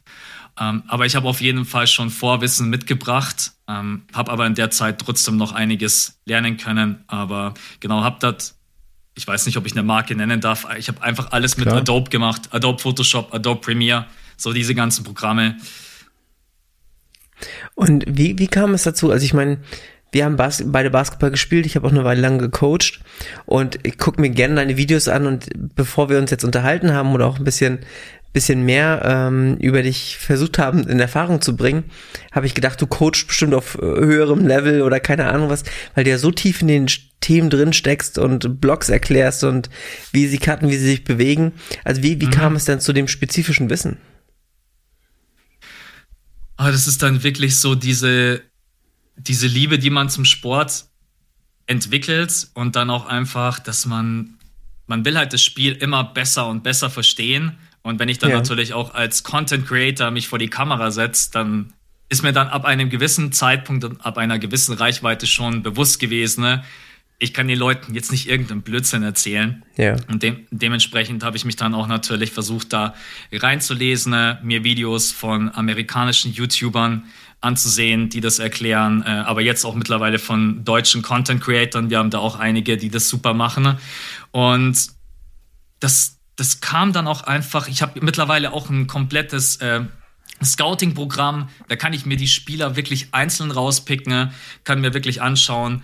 Speaker 2: Ähm, aber ich habe auf jeden Fall schon Vorwissen mitgebracht, ähm, habe aber in der Zeit trotzdem noch einiges lernen können. Aber genau, habe das, ich weiß nicht, ob ich eine Marke nennen darf, ich habe einfach alles Klar. mit Adobe gemacht, Adobe Photoshop, Adobe Premiere, so diese ganzen Programme.
Speaker 1: Und wie, wie kam es dazu? Also ich meine, wir haben Bas beide Basketball gespielt, ich habe auch eine Weile lang gecoacht und ich gucke mir gerne deine Videos an und bevor wir uns jetzt unterhalten haben oder auch ein bisschen bisschen mehr ähm, über dich versucht haben in Erfahrung zu bringen, habe ich gedacht, du coachst bestimmt auf äh, höherem Level oder keine Ahnung was, weil du ja so tief in den Themen drin steckst und Blogs erklärst und wie sie cutten, wie sie sich bewegen. Also wie, wie mhm. kam es denn zu dem spezifischen Wissen?
Speaker 2: Aber das ist dann wirklich so diese diese Liebe, die man zum Sport entwickelt und dann auch einfach, dass man, man will halt das Spiel immer besser und besser verstehen. Und wenn ich dann ja. natürlich auch als Content Creator mich vor die Kamera setze, dann ist mir dann ab einem gewissen Zeitpunkt und ab einer gewissen Reichweite schon bewusst gewesen, ne? Ich kann den Leuten jetzt nicht irgendeinen Blödsinn erzählen. Ja. Und de dementsprechend habe ich mich dann auch natürlich versucht, da reinzulesen, ne? mir Videos von amerikanischen YouTubern anzusehen, die das erklären, äh, aber jetzt auch mittlerweile von deutschen Content Creatern. Wir haben da auch einige, die das super machen. Und das, das kam dann auch einfach, ich habe mittlerweile auch ein komplettes äh, Scouting-Programm, da kann ich mir die Spieler wirklich einzeln rauspicken, kann mir wirklich anschauen,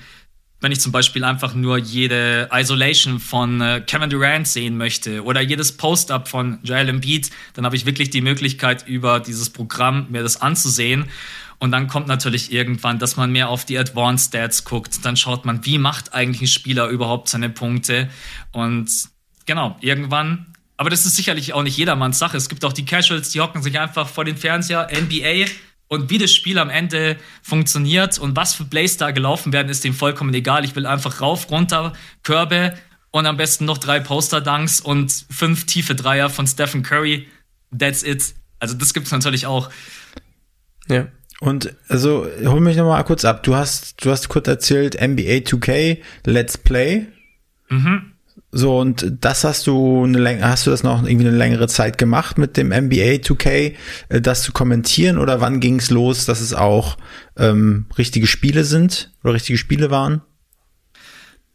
Speaker 2: wenn ich zum Beispiel einfach nur jede Isolation von äh, Kevin Durant sehen möchte oder jedes Post-up von Joel Embiid, dann habe ich wirklich die Möglichkeit, über dieses Programm mir das anzusehen. Und dann kommt natürlich irgendwann, dass man mehr auf die Advanced Stats guckt. Dann schaut man, wie macht eigentlich ein Spieler überhaupt seine Punkte. Und genau, irgendwann. Aber das ist sicherlich auch nicht jedermanns Sache. Es gibt auch die Casuals, die hocken sich einfach vor den Fernseher, NBA, und wie das Spiel am Ende funktioniert und was für Plays da gelaufen werden, ist dem vollkommen egal. Ich will einfach rauf, runter, Körbe und am besten noch drei Poster-Dunks und fünf tiefe Dreier von Stephen Curry. That's it. Also das gibt es natürlich auch.
Speaker 3: Ja. Und also hol mich noch mal kurz ab. Du hast du hast kurz erzählt NBA 2K Let's Play. Mhm. So und das hast du eine hast du das noch irgendwie eine längere Zeit gemacht mit dem NBA 2K, äh, das zu kommentieren oder wann ging es los, dass es auch ähm, richtige Spiele sind oder richtige Spiele waren?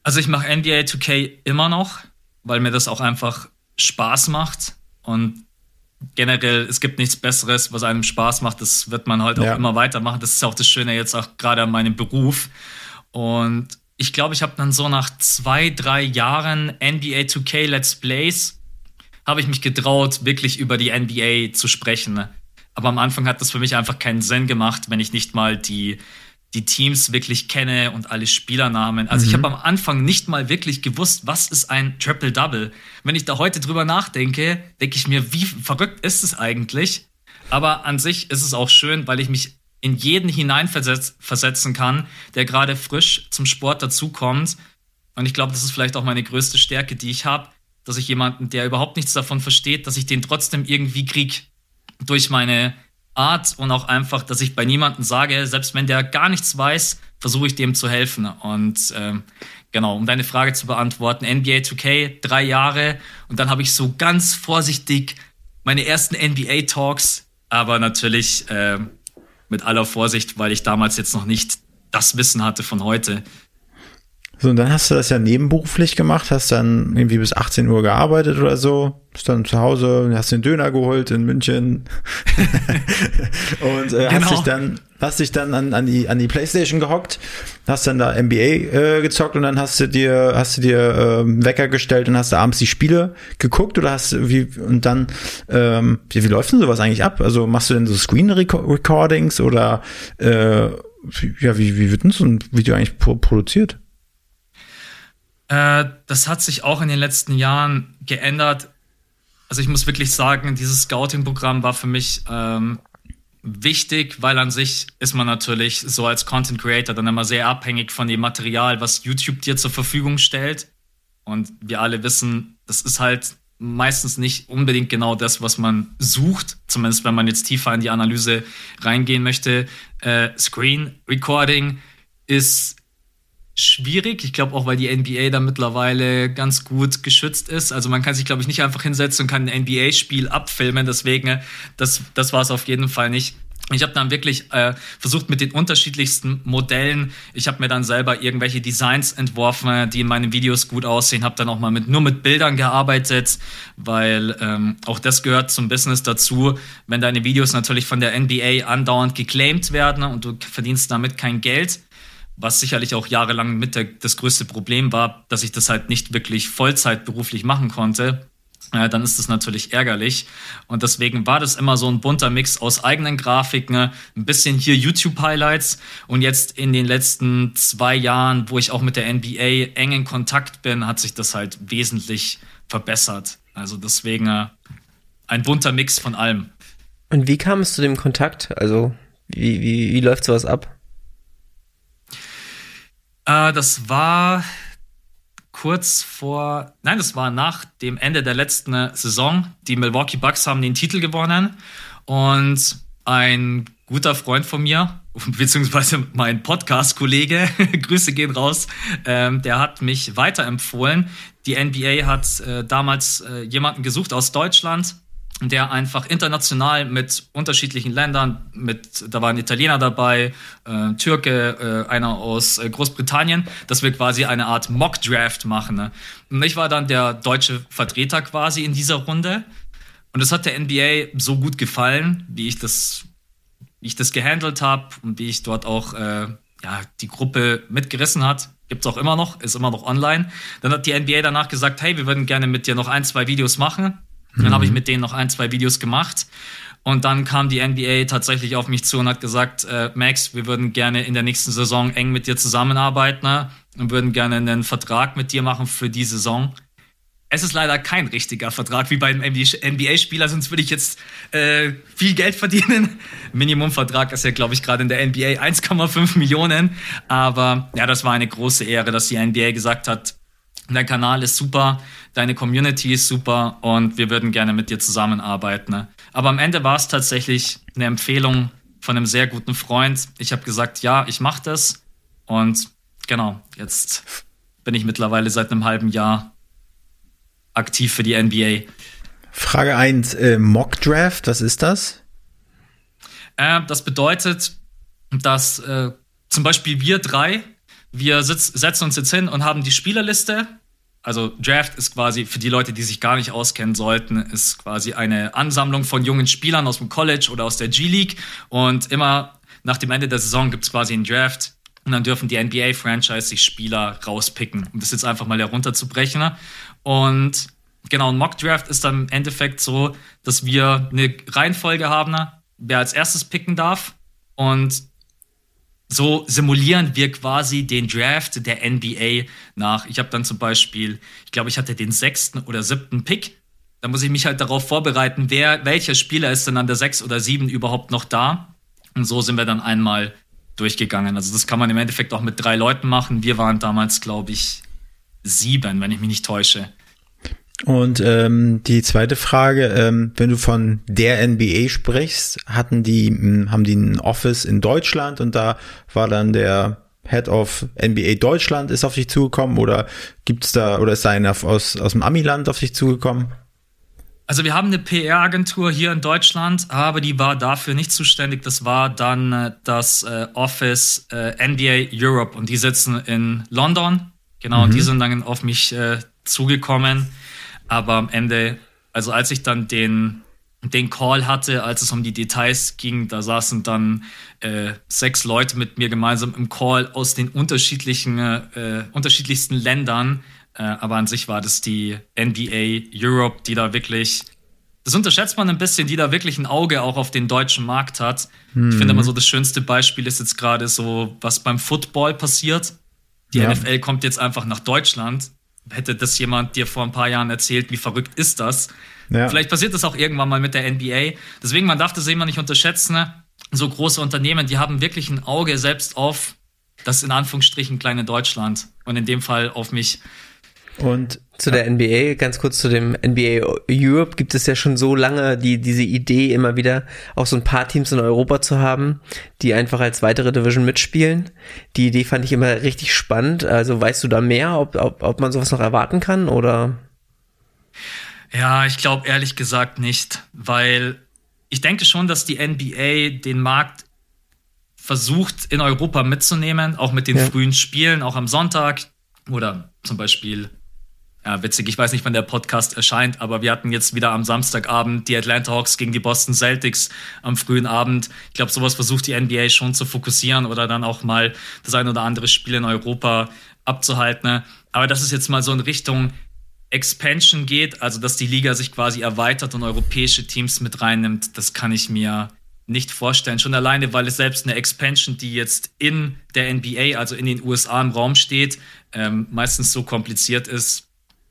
Speaker 2: Also ich mache NBA 2K immer noch, weil mir das auch einfach Spaß macht und generell, es gibt nichts Besseres, was einem Spaß macht. Das wird man halt auch ja. immer weitermachen. Das ist auch das Schöne jetzt auch gerade an meinem Beruf. Und ich glaube, ich habe dann so nach zwei, drei Jahren NBA 2K Let's Plays, habe ich mich getraut, wirklich über die NBA zu sprechen. Aber am Anfang hat das für mich einfach keinen Sinn gemacht, wenn ich nicht mal die die Teams wirklich kenne und alle Spielernamen. Also mhm. ich habe am Anfang nicht mal wirklich gewusst, was ist ein Triple-Double. Wenn ich da heute drüber nachdenke, denke ich mir, wie verrückt ist es eigentlich? Aber an sich ist es auch schön, weil ich mich in jeden hineinversetzen kann, der gerade frisch zum Sport dazukommt. Und ich glaube, das ist vielleicht auch meine größte Stärke, die ich habe, dass ich jemanden, der überhaupt nichts davon versteht, dass ich den trotzdem irgendwie krieg durch meine Art und auch einfach, dass ich bei niemandem sage, selbst wenn der gar nichts weiß, versuche ich dem zu helfen. Und ähm, genau, um deine Frage zu beantworten, NBA 2K, drei Jahre und dann habe ich so ganz vorsichtig meine ersten NBA-Talks, aber natürlich äh, mit aller Vorsicht, weil ich damals jetzt noch nicht das Wissen hatte von heute.
Speaker 3: So, und dann hast du das ja nebenberuflich gemacht, hast dann irgendwie bis 18 Uhr gearbeitet oder so, bist dann zu Hause, hast den Döner geholt in München [LAUGHS] und äh, genau. hast dich dann hast dich dann an, an die an die Playstation gehockt, hast dann da NBA äh, gezockt und dann hast du dir hast du dir äh, Wecker gestellt und hast du abends die Spiele geguckt oder hast wie und dann ähm, wie, wie läuft denn sowas eigentlich ab? Also machst du denn so Screen Recordings oder äh, ja wie wie wird denn so ein Video eigentlich produziert?
Speaker 2: Äh, das hat sich auch in den letzten Jahren geändert. Also ich muss wirklich sagen, dieses Scouting-Programm war für mich ähm, wichtig, weil an sich ist man natürlich so als Content Creator dann immer sehr abhängig von dem Material, was YouTube dir zur Verfügung stellt. Und wir alle wissen, das ist halt meistens nicht unbedingt genau das, was man sucht, zumindest wenn man jetzt tiefer in die Analyse reingehen möchte. Äh, Screen Recording ist schwierig. Ich glaube auch, weil die NBA da mittlerweile ganz gut geschützt ist. Also man kann sich, glaube ich, nicht einfach hinsetzen und kann ein NBA-Spiel abfilmen. Deswegen, das, das war es auf jeden Fall nicht. Ich habe dann wirklich äh, versucht mit den unterschiedlichsten Modellen. Ich habe mir dann selber irgendwelche Designs entworfen, die in meinen Videos gut aussehen. Habe dann auch mal mit nur mit Bildern gearbeitet, weil ähm, auch das gehört zum Business dazu. Wenn deine Videos natürlich von der NBA andauernd geclaimed werden und du verdienst damit kein Geld, was sicherlich auch jahrelang mit der, das größte Problem war, dass ich das halt nicht wirklich Vollzeit beruflich machen konnte. Äh, dann ist das natürlich ärgerlich. Und deswegen war das immer so ein bunter Mix aus eigenen Grafiken, ein bisschen hier YouTube-Highlights und jetzt in den letzten zwei Jahren, wo ich auch mit der NBA eng in Kontakt bin, hat sich das halt wesentlich verbessert. Also deswegen äh, ein bunter Mix von allem.
Speaker 1: Und wie kam es zu dem Kontakt? Also wie, wie, wie läuft sowas ab?
Speaker 2: Äh, das war kurz vor, nein, das war nach dem Ende der letzten Saison. Die Milwaukee Bucks haben den Titel gewonnen und ein guter Freund von mir, [LAUGHS] beziehungsweise mein Podcast-Kollege, [LAUGHS] Grüße gehen raus, ähm, der hat mich weiterempfohlen. Die NBA hat äh, damals äh, jemanden gesucht aus Deutschland, der einfach international mit unterschiedlichen Ländern, mit, da waren Italiener dabei, äh, Türke, äh, einer aus äh, Großbritannien, dass wir quasi eine Art Mock-Draft machen. Ne? Und ich war dann der deutsche Vertreter quasi in dieser Runde. Und es hat der NBA so gut gefallen, wie ich das, wie ich das gehandelt habe und wie ich dort auch äh, ja, die Gruppe mitgerissen hat. Gibt's auch immer noch, ist immer noch online. Dann hat die NBA danach gesagt, hey, wir würden gerne mit dir noch ein, zwei Videos machen Mhm. Dann habe ich mit denen noch ein, zwei Videos gemacht. Und dann kam die NBA tatsächlich auf mich zu und hat gesagt, äh, Max, wir würden gerne in der nächsten Saison eng mit dir zusammenarbeiten ne? und würden gerne einen Vertrag mit dir machen für die Saison. Es ist leider kein richtiger Vertrag wie bei einem NBA-Spieler, sonst würde ich jetzt äh, viel Geld verdienen. [LAUGHS] Minimumvertrag ist ja, glaube ich, gerade in der NBA 1,5 Millionen. Aber ja, das war eine große Ehre, dass die NBA gesagt hat, dein Kanal ist super, deine Community ist super und wir würden gerne mit dir zusammenarbeiten. Ne? Aber am Ende war es tatsächlich eine Empfehlung von einem sehr guten Freund. Ich habe gesagt, ja, ich mache das. Und genau, jetzt bin ich mittlerweile seit einem halben Jahr aktiv für die NBA.
Speaker 3: Frage 1, äh, Mock Draft, was ist das?
Speaker 2: Äh, das bedeutet, dass äh, zum Beispiel wir drei, wir sitz, setzen uns jetzt hin und haben die Spielerliste also Draft ist quasi für die Leute, die sich gar nicht auskennen sollten, ist quasi eine Ansammlung von jungen Spielern aus dem College oder aus der G-League. Und immer nach dem Ende der Saison gibt es quasi einen Draft. Und dann dürfen die NBA-Franchise sich Spieler rauspicken, um das jetzt einfach mal herunterzubrechen. Und genau, ein Mock-Draft ist dann im Endeffekt so, dass wir eine Reihenfolge haben, wer als erstes picken darf. Und so simulieren wir quasi den Draft der NBA nach. Ich habe dann zum Beispiel, ich glaube, ich hatte den sechsten oder siebten Pick. Da muss ich mich halt darauf vorbereiten, wer, welcher Spieler ist denn an der sechs oder sieben überhaupt noch da. Und so sind wir dann einmal durchgegangen. Also das kann man im Endeffekt auch mit drei Leuten machen. Wir waren damals, glaube ich, sieben, wenn ich mich nicht täusche.
Speaker 3: Und ähm, die zweite Frage, ähm, wenn du von der NBA sprichst, hatten die, hm, haben die ein Office in Deutschland und da war dann der Head of NBA Deutschland ist auf dich zugekommen oder gibt's da oder ist da einer aus, aus dem Amiland auf dich zugekommen?
Speaker 2: Also wir haben eine PR-Agentur hier in Deutschland, aber die war dafür nicht zuständig. Das war dann äh, das äh, Office äh, NBA Europe und die sitzen in London. Genau, mhm. und die sind dann auf mich äh, zugekommen. Aber am Ende, also als ich dann den den Call hatte, als es um die Details ging. Da saßen dann äh, sechs Leute mit mir gemeinsam im Call aus den unterschiedlichen, äh, unterschiedlichsten Ländern. Äh, aber an sich war das die NBA Europe, die da wirklich, das unterschätzt man ein bisschen, die da wirklich ein Auge auch auf den deutschen Markt hat. Mhm. Ich finde immer so, das schönste Beispiel ist jetzt gerade so, was beim Football passiert. Die ja. NFL kommt jetzt einfach nach Deutschland. Hätte das jemand dir vor ein paar Jahren erzählt, wie verrückt ist das? Ja. Vielleicht passiert das auch irgendwann mal mit der NBA. Deswegen, man darf das immer nicht unterschätzen. Ne? So große Unternehmen, die haben wirklich ein Auge selbst auf das in Anführungsstrichen kleine Deutschland und in dem Fall auf mich.
Speaker 1: Und zu der NBA, ganz kurz zu dem NBA Europe, gibt es ja schon so lange die, diese Idee, immer wieder auch so ein paar Teams in Europa zu haben, die einfach als weitere Division mitspielen. Die Idee fand ich immer richtig spannend. Also weißt du da mehr, ob, ob, ob man sowas noch erwarten kann oder?
Speaker 2: Ja, ich glaube ehrlich gesagt nicht, weil ich denke schon, dass die NBA den Markt versucht in Europa mitzunehmen, auch mit den ja. frühen Spielen, auch am Sonntag oder zum Beispiel, ja, witzig, ich weiß nicht, wann der Podcast erscheint, aber wir hatten jetzt wieder am Samstagabend die Atlanta Hawks gegen die Boston Celtics am frühen Abend. Ich glaube, sowas versucht die NBA schon zu fokussieren oder dann auch mal das ein oder andere Spiel in Europa abzuhalten. Aber das ist jetzt mal so in Richtung Expansion geht, also dass die Liga sich quasi erweitert und europäische Teams mit reinnimmt, das kann ich mir nicht vorstellen. Schon alleine, weil es selbst eine Expansion, die jetzt in der NBA, also in den USA im Raum steht, ähm, meistens so kompliziert ist.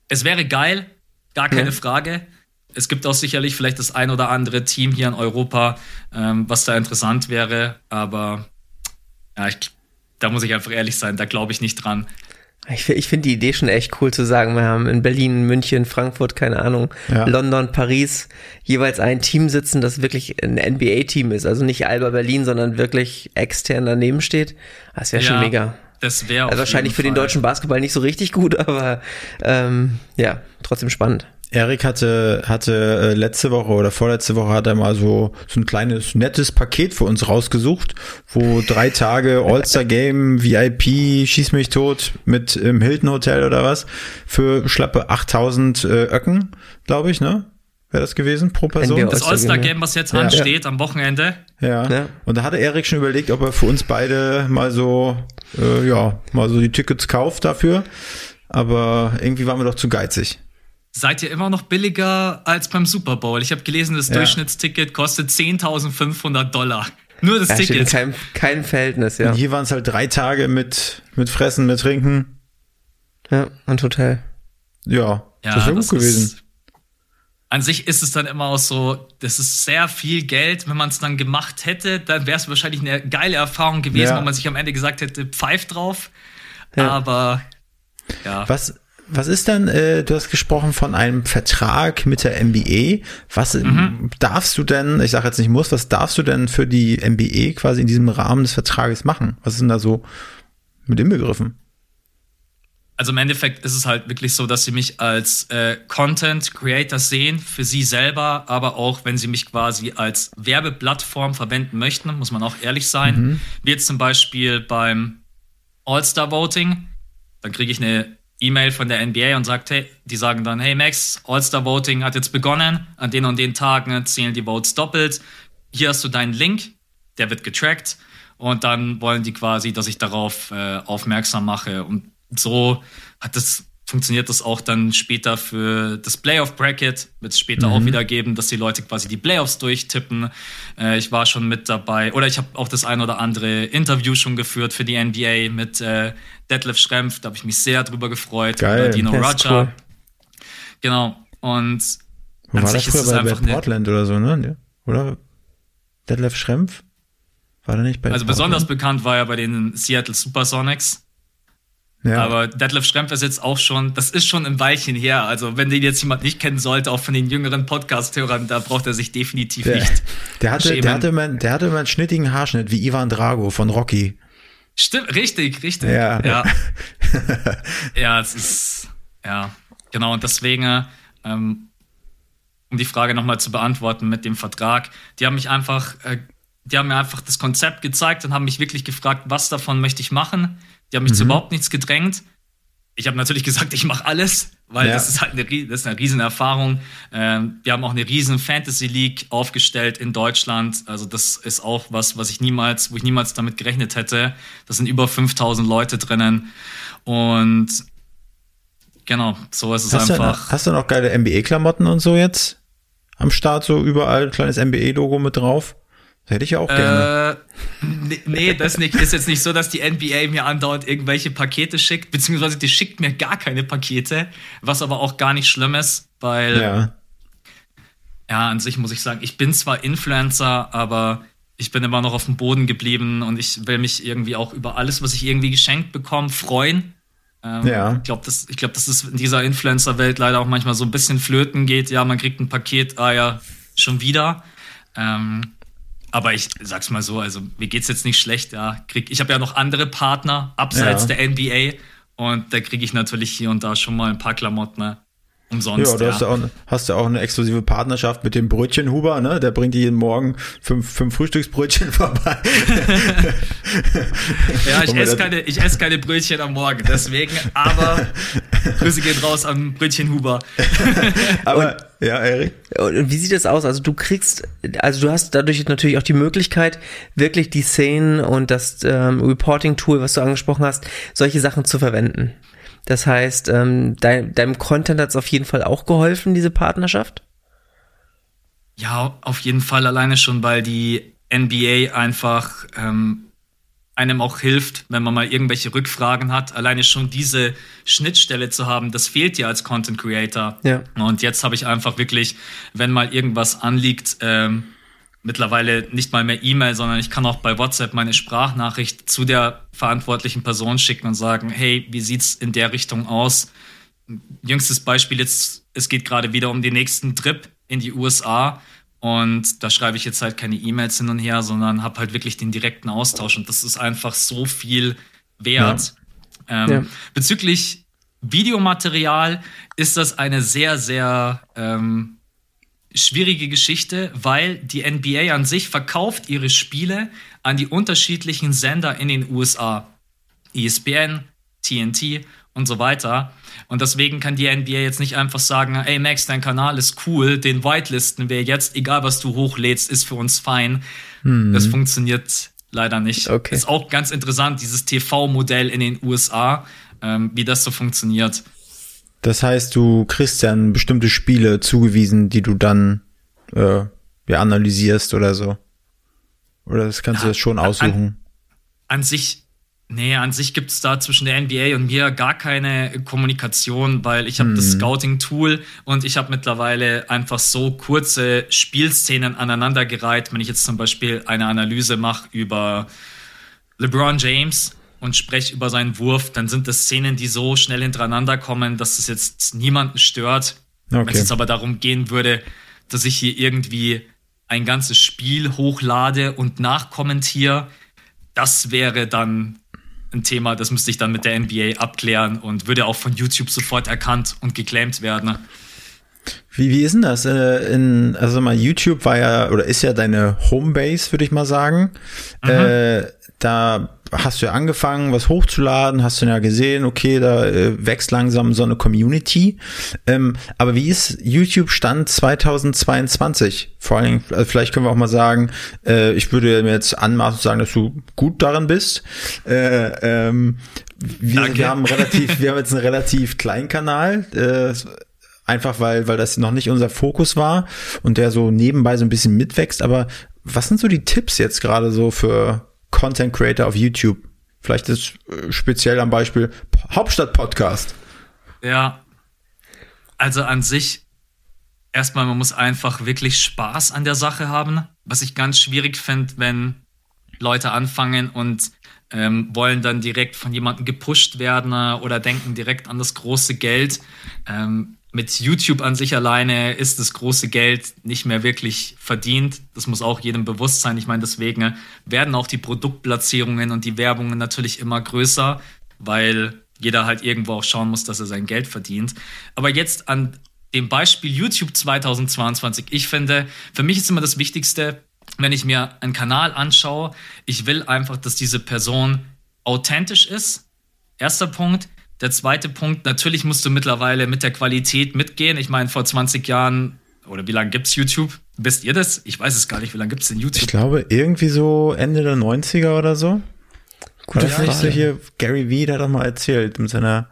Speaker 2: Es wäre geil, gar keine ja. Frage. Es gibt auch sicherlich vielleicht das ein oder andere Team hier in Europa, ähm, was da interessant wäre, aber ja, ich, da muss ich einfach ehrlich sein, da glaube ich nicht dran.
Speaker 1: Ich, ich finde die Idee schon echt cool zu sagen, wir haben in Berlin, München, Frankfurt, keine Ahnung, ja. London, Paris jeweils ein Team sitzen, das wirklich ein NBA-Team ist. Also nicht Alba Berlin, sondern wirklich extern daneben steht. Das wäre ja, schon mega.
Speaker 2: Das wäre
Speaker 1: also wahrscheinlich für den deutschen Basketball nicht so richtig gut, [LAUGHS] aber ähm, ja, trotzdem spannend.
Speaker 3: Erik hatte, hatte äh, letzte Woche oder vorletzte Woche hat er mal so, so ein kleines, nettes Paket für uns rausgesucht, wo drei Tage [LAUGHS] All-Star Game, VIP, schieß mich tot mit im Hilton Hotel oder was, für schlappe 8000 äh, Öcken, glaube ich, ne? Wäre das gewesen pro Person?
Speaker 2: Das All-Star-Game, was jetzt ja. ansteht ja. am Wochenende.
Speaker 3: Ja. ja. Und da hatte Erik schon überlegt, ob er für uns beide mal so, äh, ja, mal so die Tickets kauft dafür. Aber irgendwie waren wir doch zu geizig
Speaker 2: seid ihr immer noch billiger als beim Super Bowl. Ich habe gelesen, das ja. Durchschnittsticket kostet 10.500 Dollar. Nur das ja, Ticket.
Speaker 1: Steht kein, kein Verhältnis, ja.
Speaker 3: Und hier waren es halt drei Tage mit, mit Fressen, mit Trinken.
Speaker 1: Ja, und Hotel.
Speaker 3: Ja, ja das wäre gut gewesen.
Speaker 2: An sich ist es dann immer auch so, das ist sehr viel Geld. Wenn man es dann gemacht hätte, dann wäre es wahrscheinlich eine geile Erfahrung gewesen, ja. wenn man sich am Ende gesagt hätte, pfeif drauf. Ja. Aber ja.
Speaker 3: Was, was ist denn, äh, du hast gesprochen von einem Vertrag mit der NBA. Was mhm. darfst du denn, ich sage jetzt nicht muss, was darfst du denn für die NBA quasi in diesem Rahmen des Vertrages machen? Was ist denn da so mit inbegriffen?
Speaker 2: Also im Endeffekt ist es halt wirklich so, dass sie mich als äh, Content Creator sehen, für sie selber, aber auch wenn sie mich quasi als Werbeplattform verwenden möchten, muss man auch ehrlich sein. Mhm. Wie jetzt zum Beispiel beim All-Star Voting, dann kriege ich eine E-Mail von der NBA und sagt, hey, die sagen dann, hey Max, All-Star Voting hat jetzt begonnen, an den und den Tagen zählen die Votes doppelt. Hier hast du deinen Link, der wird getrackt und dann wollen die quasi, dass ich darauf äh, aufmerksam mache und so hat das funktioniert das auch dann später für das Playoff Bracket, wird es später mhm. auch wieder geben, dass die Leute quasi die Playoffs durchtippen. Äh, ich war schon mit dabei, oder ich habe auch das ein oder andere Interview schon geführt für die NBA mit äh, Detlef Schrempf, da habe ich mich sehr drüber gefreut.
Speaker 3: Geil, oder
Speaker 2: Dino Roger. Cool. Genau. Und
Speaker 3: Wo war das früher bei, bei Portland oder so, ne? Oder? Detlef Schrempf? War der nicht bei
Speaker 2: Also Portland? besonders bekannt war er bei den Seattle Supersonics. Ja. Aber Detlef Schrempf ist jetzt auch schon, das ist schon ein Weilchen her. Also wenn den jetzt jemand nicht kennen sollte, auch von den jüngeren Podcast-Hörern, da braucht er sich definitiv
Speaker 3: der,
Speaker 2: nicht.
Speaker 3: Der hatte, der hatte, immer, der hatte immer einen schnittigen Haarschnitt wie Ivan Drago von Rocky.
Speaker 2: Stimmt, richtig, richtig.
Speaker 3: Ja.
Speaker 2: Ja, [LAUGHS] ja es ist, ja, genau. Und deswegen, ähm, um die Frage nochmal zu beantworten mit dem Vertrag, die haben mich einfach, äh, die haben mir einfach das Konzept gezeigt und haben mich wirklich gefragt, was davon möchte ich machen. Die haben mich mhm. zu überhaupt nichts gedrängt. Ich habe natürlich gesagt, ich mache alles, weil ja. das ist halt eine, das ist eine riesen Erfahrung. Ähm, wir haben auch eine riesen Fantasy League aufgestellt in Deutschland. Also das ist auch was, was ich niemals, wo ich niemals damit gerechnet hätte. Das sind über 5000 Leute drinnen und genau, so ist es
Speaker 3: hast
Speaker 2: einfach.
Speaker 3: Du, hast du noch geile NBA-Klamotten und so jetzt am Start? So überall ein kleines NBA-Logo mit drauf? Hätte ich ja auch gerne.
Speaker 2: Äh, nee, das nicht, ist jetzt nicht so, dass die NBA mir andauernd irgendwelche Pakete schickt, beziehungsweise die schickt mir gar keine Pakete, was aber auch gar nicht schlimm ist, weil ja, ja an sich muss ich sagen, ich bin zwar Influencer, aber ich bin immer noch auf dem Boden geblieben und ich will mich irgendwie auch über alles, was ich irgendwie geschenkt bekomme, freuen. Ähm, ja. Ich glaube, das, ich glaub, dass es in dieser Influencer-Welt leider auch manchmal so ein bisschen flöten geht. Ja, man kriegt ein Paket, ah ja, schon wieder. Ähm, aber ich sag's mal so, also mir geht's jetzt nicht schlecht. Ja. Krieg, ich habe ja noch andere Partner abseits ja. der NBA und da kriege ich natürlich hier und da schon mal ein paar Klamotten. Ne? Umsonst.
Speaker 3: Ja, du ja. Hast, ja auch, hast ja auch eine exklusive Partnerschaft mit dem Brötchenhuber, ne? Der bringt jeden Morgen fünf, fünf Frühstücksbrötchen [LAUGHS] vorbei.
Speaker 2: ja, ich esse keine, ich esse keine Brötchen am Morgen, deswegen, aber [LAUGHS] Grüße gehen raus am Brötchenhuber. [LAUGHS]
Speaker 3: aber, und, ja, Erik.
Speaker 1: Und wie sieht das aus? Also du kriegst, also du hast dadurch natürlich auch die Möglichkeit, wirklich die Szenen und das ähm, Reporting-Tool, was du angesprochen hast, solche Sachen zu verwenden. Das heißt, ähm, dein, deinem Content hat es auf jeden Fall auch geholfen, diese Partnerschaft?
Speaker 2: Ja, auf jeden Fall alleine schon, weil die NBA einfach ähm, einem auch hilft, wenn man mal irgendwelche Rückfragen hat. Alleine schon diese Schnittstelle zu haben, das fehlt dir als Content Creator. Ja. Und jetzt habe ich einfach wirklich, wenn mal irgendwas anliegt, ähm, mittlerweile nicht mal mehr E-Mail, sondern ich kann auch bei WhatsApp meine Sprachnachricht zu der verantwortlichen Person schicken und sagen, hey, wie sieht's in der Richtung aus? Jüngstes Beispiel jetzt, es geht gerade wieder um den nächsten Trip in die USA und da schreibe ich jetzt halt keine E-Mails hin und her, sondern habe halt wirklich den direkten Austausch und das ist einfach so viel wert. Ja. Ähm, ja. Bezüglich Videomaterial ist das eine sehr, sehr ähm, schwierige Geschichte, weil die NBA an sich verkauft ihre Spiele an die unterschiedlichen Sender in den USA. ESPN, TNT und so weiter. Und deswegen kann die NBA jetzt nicht einfach sagen, ey Max, dein Kanal ist cool, den whitelisten wir jetzt, egal was du hochlädst, ist für uns fein. Mhm. Das funktioniert leider nicht. Okay. Ist auch ganz interessant, dieses TV-Modell in den USA, ähm, wie das so funktioniert.
Speaker 3: Das heißt, du kriegst dann bestimmte Spiele zugewiesen, die du dann äh, ja, analysierst oder so. Oder das kannst ja, du das schon aussuchen.
Speaker 2: An, an sich, nee, an sich gibt es da zwischen der NBA und mir gar keine Kommunikation, weil ich habe hm. das mhm. Scouting-Tool und ich habe mittlerweile einfach so kurze Spielszenen aneinandergereiht. Wenn ich jetzt zum Beispiel eine Analyse mache über LeBron James, und spreche über seinen Wurf, dann sind das Szenen, die so schnell hintereinander kommen, dass es jetzt niemanden stört. Okay. Wenn es jetzt aber darum gehen würde, dass ich hier irgendwie ein ganzes Spiel hochlade und nachkommentiere, das wäre dann ein Thema, das müsste ich dann mit der NBA abklären und würde auch von YouTube sofort erkannt und geclaimed werden.
Speaker 3: Wie, wie ist denn das? Äh, in, also mal, YouTube war ja oder ist ja deine Homebase, würde ich mal sagen. Mhm. Äh, da hast du ja angefangen, was hochzuladen, hast du ja gesehen, okay, da äh, wächst langsam so eine Community. Ähm, aber wie ist YouTube Stand 2022? Vor allem, also vielleicht können wir auch mal sagen, äh, ich würde mir jetzt anmaßen sagen, dass du gut daran bist. Äh, ähm, wir, wir haben relativ, wir haben jetzt einen relativ kleinen Kanal. Äh, einfach weil, weil das noch nicht unser Fokus war und der so nebenbei so ein bisschen mitwächst. Aber was sind so die Tipps jetzt gerade so für Content Creator auf YouTube. Vielleicht ist äh, speziell am Beispiel Hauptstadt Podcast.
Speaker 2: Ja. Also an sich erstmal, man muss einfach wirklich Spaß an der Sache haben. Was ich ganz schwierig finde, wenn Leute anfangen und ähm, wollen dann direkt von jemandem gepusht werden oder denken direkt an das große Geld. Ähm, mit YouTube an sich alleine ist das große Geld nicht mehr wirklich verdient. Das muss auch jedem bewusst sein. Ich meine, deswegen werden auch die Produktplatzierungen und die Werbungen natürlich immer größer, weil jeder halt irgendwo auch schauen muss, dass er sein Geld verdient. Aber jetzt an dem Beispiel YouTube 2022, ich finde, für mich ist immer das Wichtigste, wenn ich mir einen Kanal anschaue, ich will einfach, dass diese Person authentisch ist. Erster Punkt. Der zweite Punkt, natürlich musst du mittlerweile mit der Qualität mitgehen. Ich meine, vor 20 Jahren, oder wie lange gibt es YouTube? Wisst ihr das? Ich weiß es gar nicht. Wie lange gibt es denn YouTube?
Speaker 3: Ich glaube, irgendwie so Ende der 90er oder so. Gute Frage. So hier, Gary Vee, der hat doch mal erzählt mit seiner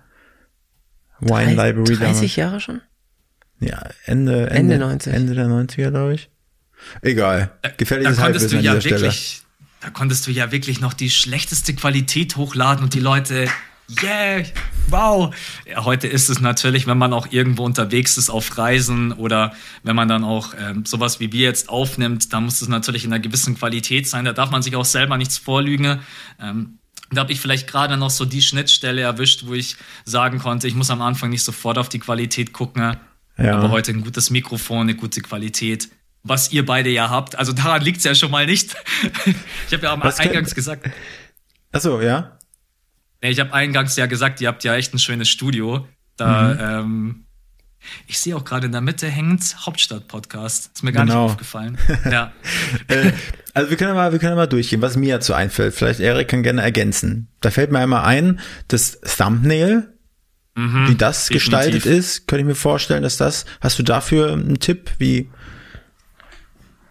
Speaker 3: Wine Library
Speaker 1: 30 damals. Jahre schon?
Speaker 3: Ja, Ende, Ende, Ende 90. Ende der 90er, glaube ich. Egal. Gefährliches
Speaker 2: da, da konntest du ja wirklich, Da konntest du ja wirklich noch die schlechteste Qualität hochladen und die Leute yeah, wow. Ja, heute ist es natürlich, wenn man auch irgendwo unterwegs ist auf Reisen oder wenn man dann auch ähm, sowas wie wir jetzt aufnimmt, da muss es natürlich in einer gewissen Qualität sein. Da darf man sich auch selber nichts vorlügen. Ähm, da habe ich vielleicht gerade noch so die Schnittstelle erwischt, wo ich sagen konnte, ich muss am Anfang nicht sofort auf die Qualität gucken. Ja. Aber heute ein gutes Mikrofon, eine gute Qualität, was ihr beide ja habt. Also daran liegt es ja schon mal nicht. [LAUGHS] ich habe ja am was Eingangs gesagt.
Speaker 3: Achso, ja.
Speaker 2: Ich habe eingangs ja gesagt, ihr habt ja echt ein schönes Studio. Da, mhm. ähm, ich sehe auch gerade in der Mitte hängend Hauptstadt-Podcast. Ist mir gar genau. nicht aufgefallen. [LAUGHS] Ja.
Speaker 3: Äh, also wir können mal, wir können mal durchgehen, was mir dazu einfällt. Vielleicht Erik kann gerne ergänzen. Da fällt mir einmal ein, das Thumbnail, mhm, wie das definitiv. gestaltet ist, könnte ich mir vorstellen, dass das, hast du dafür einen Tipp, wie,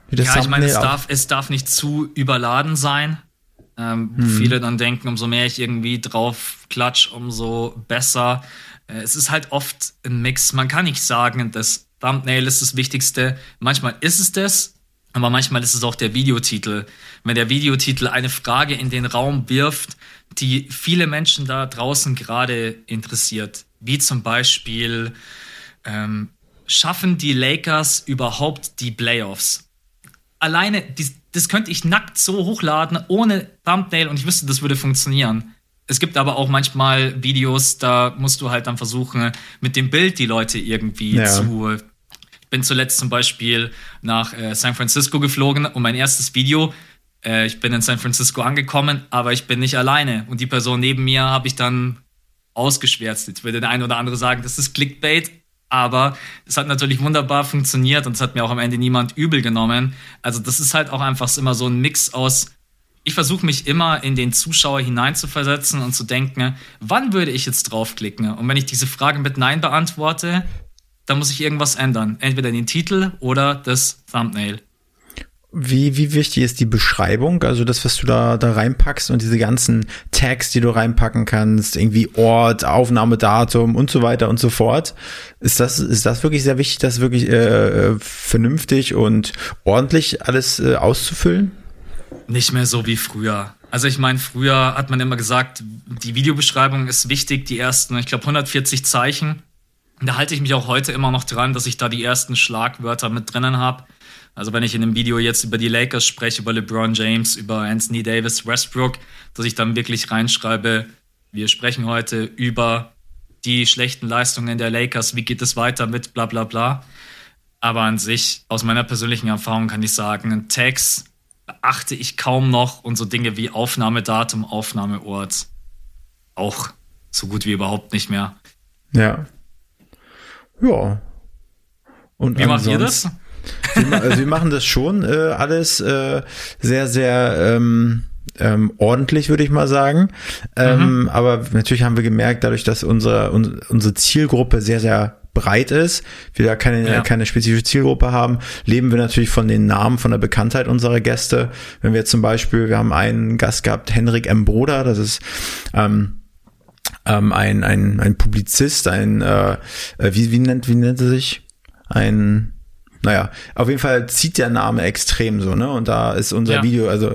Speaker 2: wie das ja, Thumbnail ich meine, es darf, es darf nicht zu überladen sein. Ähm, hm. Viele dann denken, umso mehr ich irgendwie drauf klatsch, umso besser. Äh, es ist halt oft ein Mix. Man kann nicht sagen, das Thumbnail ist das Wichtigste. Manchmal ist es das, aber manchmal ist es auch der Videotitel. Wenn der Videotitel eine Frage in den Raum wirft, die viele Menschen da draußen gerade interessiert, wie zum Beispiel, ähm, schaffen die Lakers überhaupt die Playoffs? Alleine die, das könnte ich nackt so hochladen, ohne Thumbnail und ich wüsste, das würde funktionieren. Es gibt aber auch manchmal Videos, da musst du halt dann versuchen, mit dem Bild die Leute irgendwie ja. zu. Ich bin zuletzt zum Beispiel nach äh, San Francisco geflogen und mein erstes Video, äh, ich bin in San Francisco angekommen, aber ich bin nicht alleine. Und die Person neben mir habe ich dann ausgeschwärzt. Jetzt würde der eine oder andere sagen, das ist Clickbait, aber es hat natürlich wunderbar funktioniert und es hat mir auch am Ende niemand übel genommen. Also das ist halt auch einfach immer so ein Mix aus, ich versuche mich immer in den Zuschauer hineinzuversetzen und zu denken, wann würde ich jetzt draufklicken? Und wenn ich diese Frage mit Nein beantworte, dann muss ich irgendwas ändern. Entweder den Titel oder das Thumbnail.
Speaker 3: Wie, wie wichtig ist die Beschreibung? Also das, was du da, da reinpackst und diese ganzen Tags, die du reinpacken kannst, irgendwie Ort, Aufnahmedatum und so weiter und so fort. Ist das, ist das wirklich sehr wichtig, das wirklich äh, vernünftig und ordentlich alles äh, auszufüllen?
Speaker 2: Nicht mehr so wie früher. Also ich meine, früher hat man immer gesagt, die Videobeschreibung ist wichtig, die ersten, ich glaube 140 Zeichen. Da halte ich mich auch heute immer noch dran, dass ich da die ersten Schlagwörter mit drinnen habe. Also wenn ich in einem Video jetzt über die Lakers spreche, über LeBron James, über Anthony Davis, Westbrook, dass ich dann wirklich reinschreibe, wir sprechen heute über die schlechten Leistungen der Lakers, wie geht es weiter mit bla bla bla. Aber an sich, aus meiner persönlichen Erfahrung kann ich sagen, Tags achte ich kaum noch und so Dinge wie Aufnahmedatum, Aufnahmeort auch so gut wie überhaupt nicht mehr.
Speaker 3: Ja. Ja.
Speaker 2: Und wie macht ihr das?
Speaker 3: Wir, also wir machen das schon äh, alles äh, sehr, sehr ähm, ähm, ordentlich, würde ich mal sagen. Ähm, mhm. Aber natürlich haben wir gemerkt, dadurch, dass unsere, un, unsere Zielgruppe sehr, sehr breit ist, wir da keine, ja. keine spezifische Zielgruppe haben, leben wir natürlich von den Namen, von der Bekanntheit unserer Gäste. Wenn wir zum Beispiel, wir haben einen Gast gehabt, Henrik M. Broder, das ist ähm, ähm, ein, ein, ein Publizist, ein, äh, äh wie, wie, nennt, wie nennt er sich? Ein naja, auf jeden Fall zieht der Name extrem so, ne? Und da ist unser ja. Video, also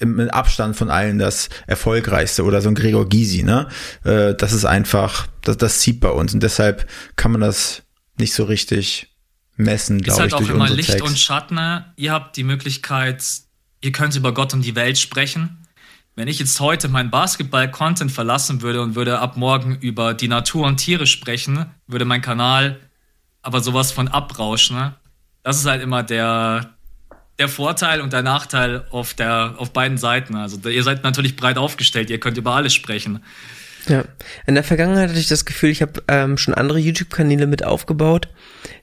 Speaker 3: mit Abstand von allen das erfolgreichste oder so ein Gregor Gysi, ne? Äh, das ist einfach, das, das zieht bei uns und deshalb kann man das nicht so richtig messen, glaube halt ich.
Speaker 2: Ist halt auch immer Licht Text. und Schatten. Ihr habt die Möglichkeit, ihr könnt über Gott und die Welt sprechen. Wenn ich jetzt heute mein Basketball-Content verlassen würde und würde ab morgen über die Natur und Tiere sprechen, würde mein Kanal aber sowas von Abrausch, ne? Das ist halt immer der, der Vorteil und der Nachteil auf, der, auf beiden Seiten. Also ihr seid natürlich breit aufgestellt, ihr könnt über alles sprechen.
Speaker 1: Ja, in der Vergangenheit hatte ich das Gefühl, ich habe ähm, schon andere YouTube-Kanäle mit aufgebaut,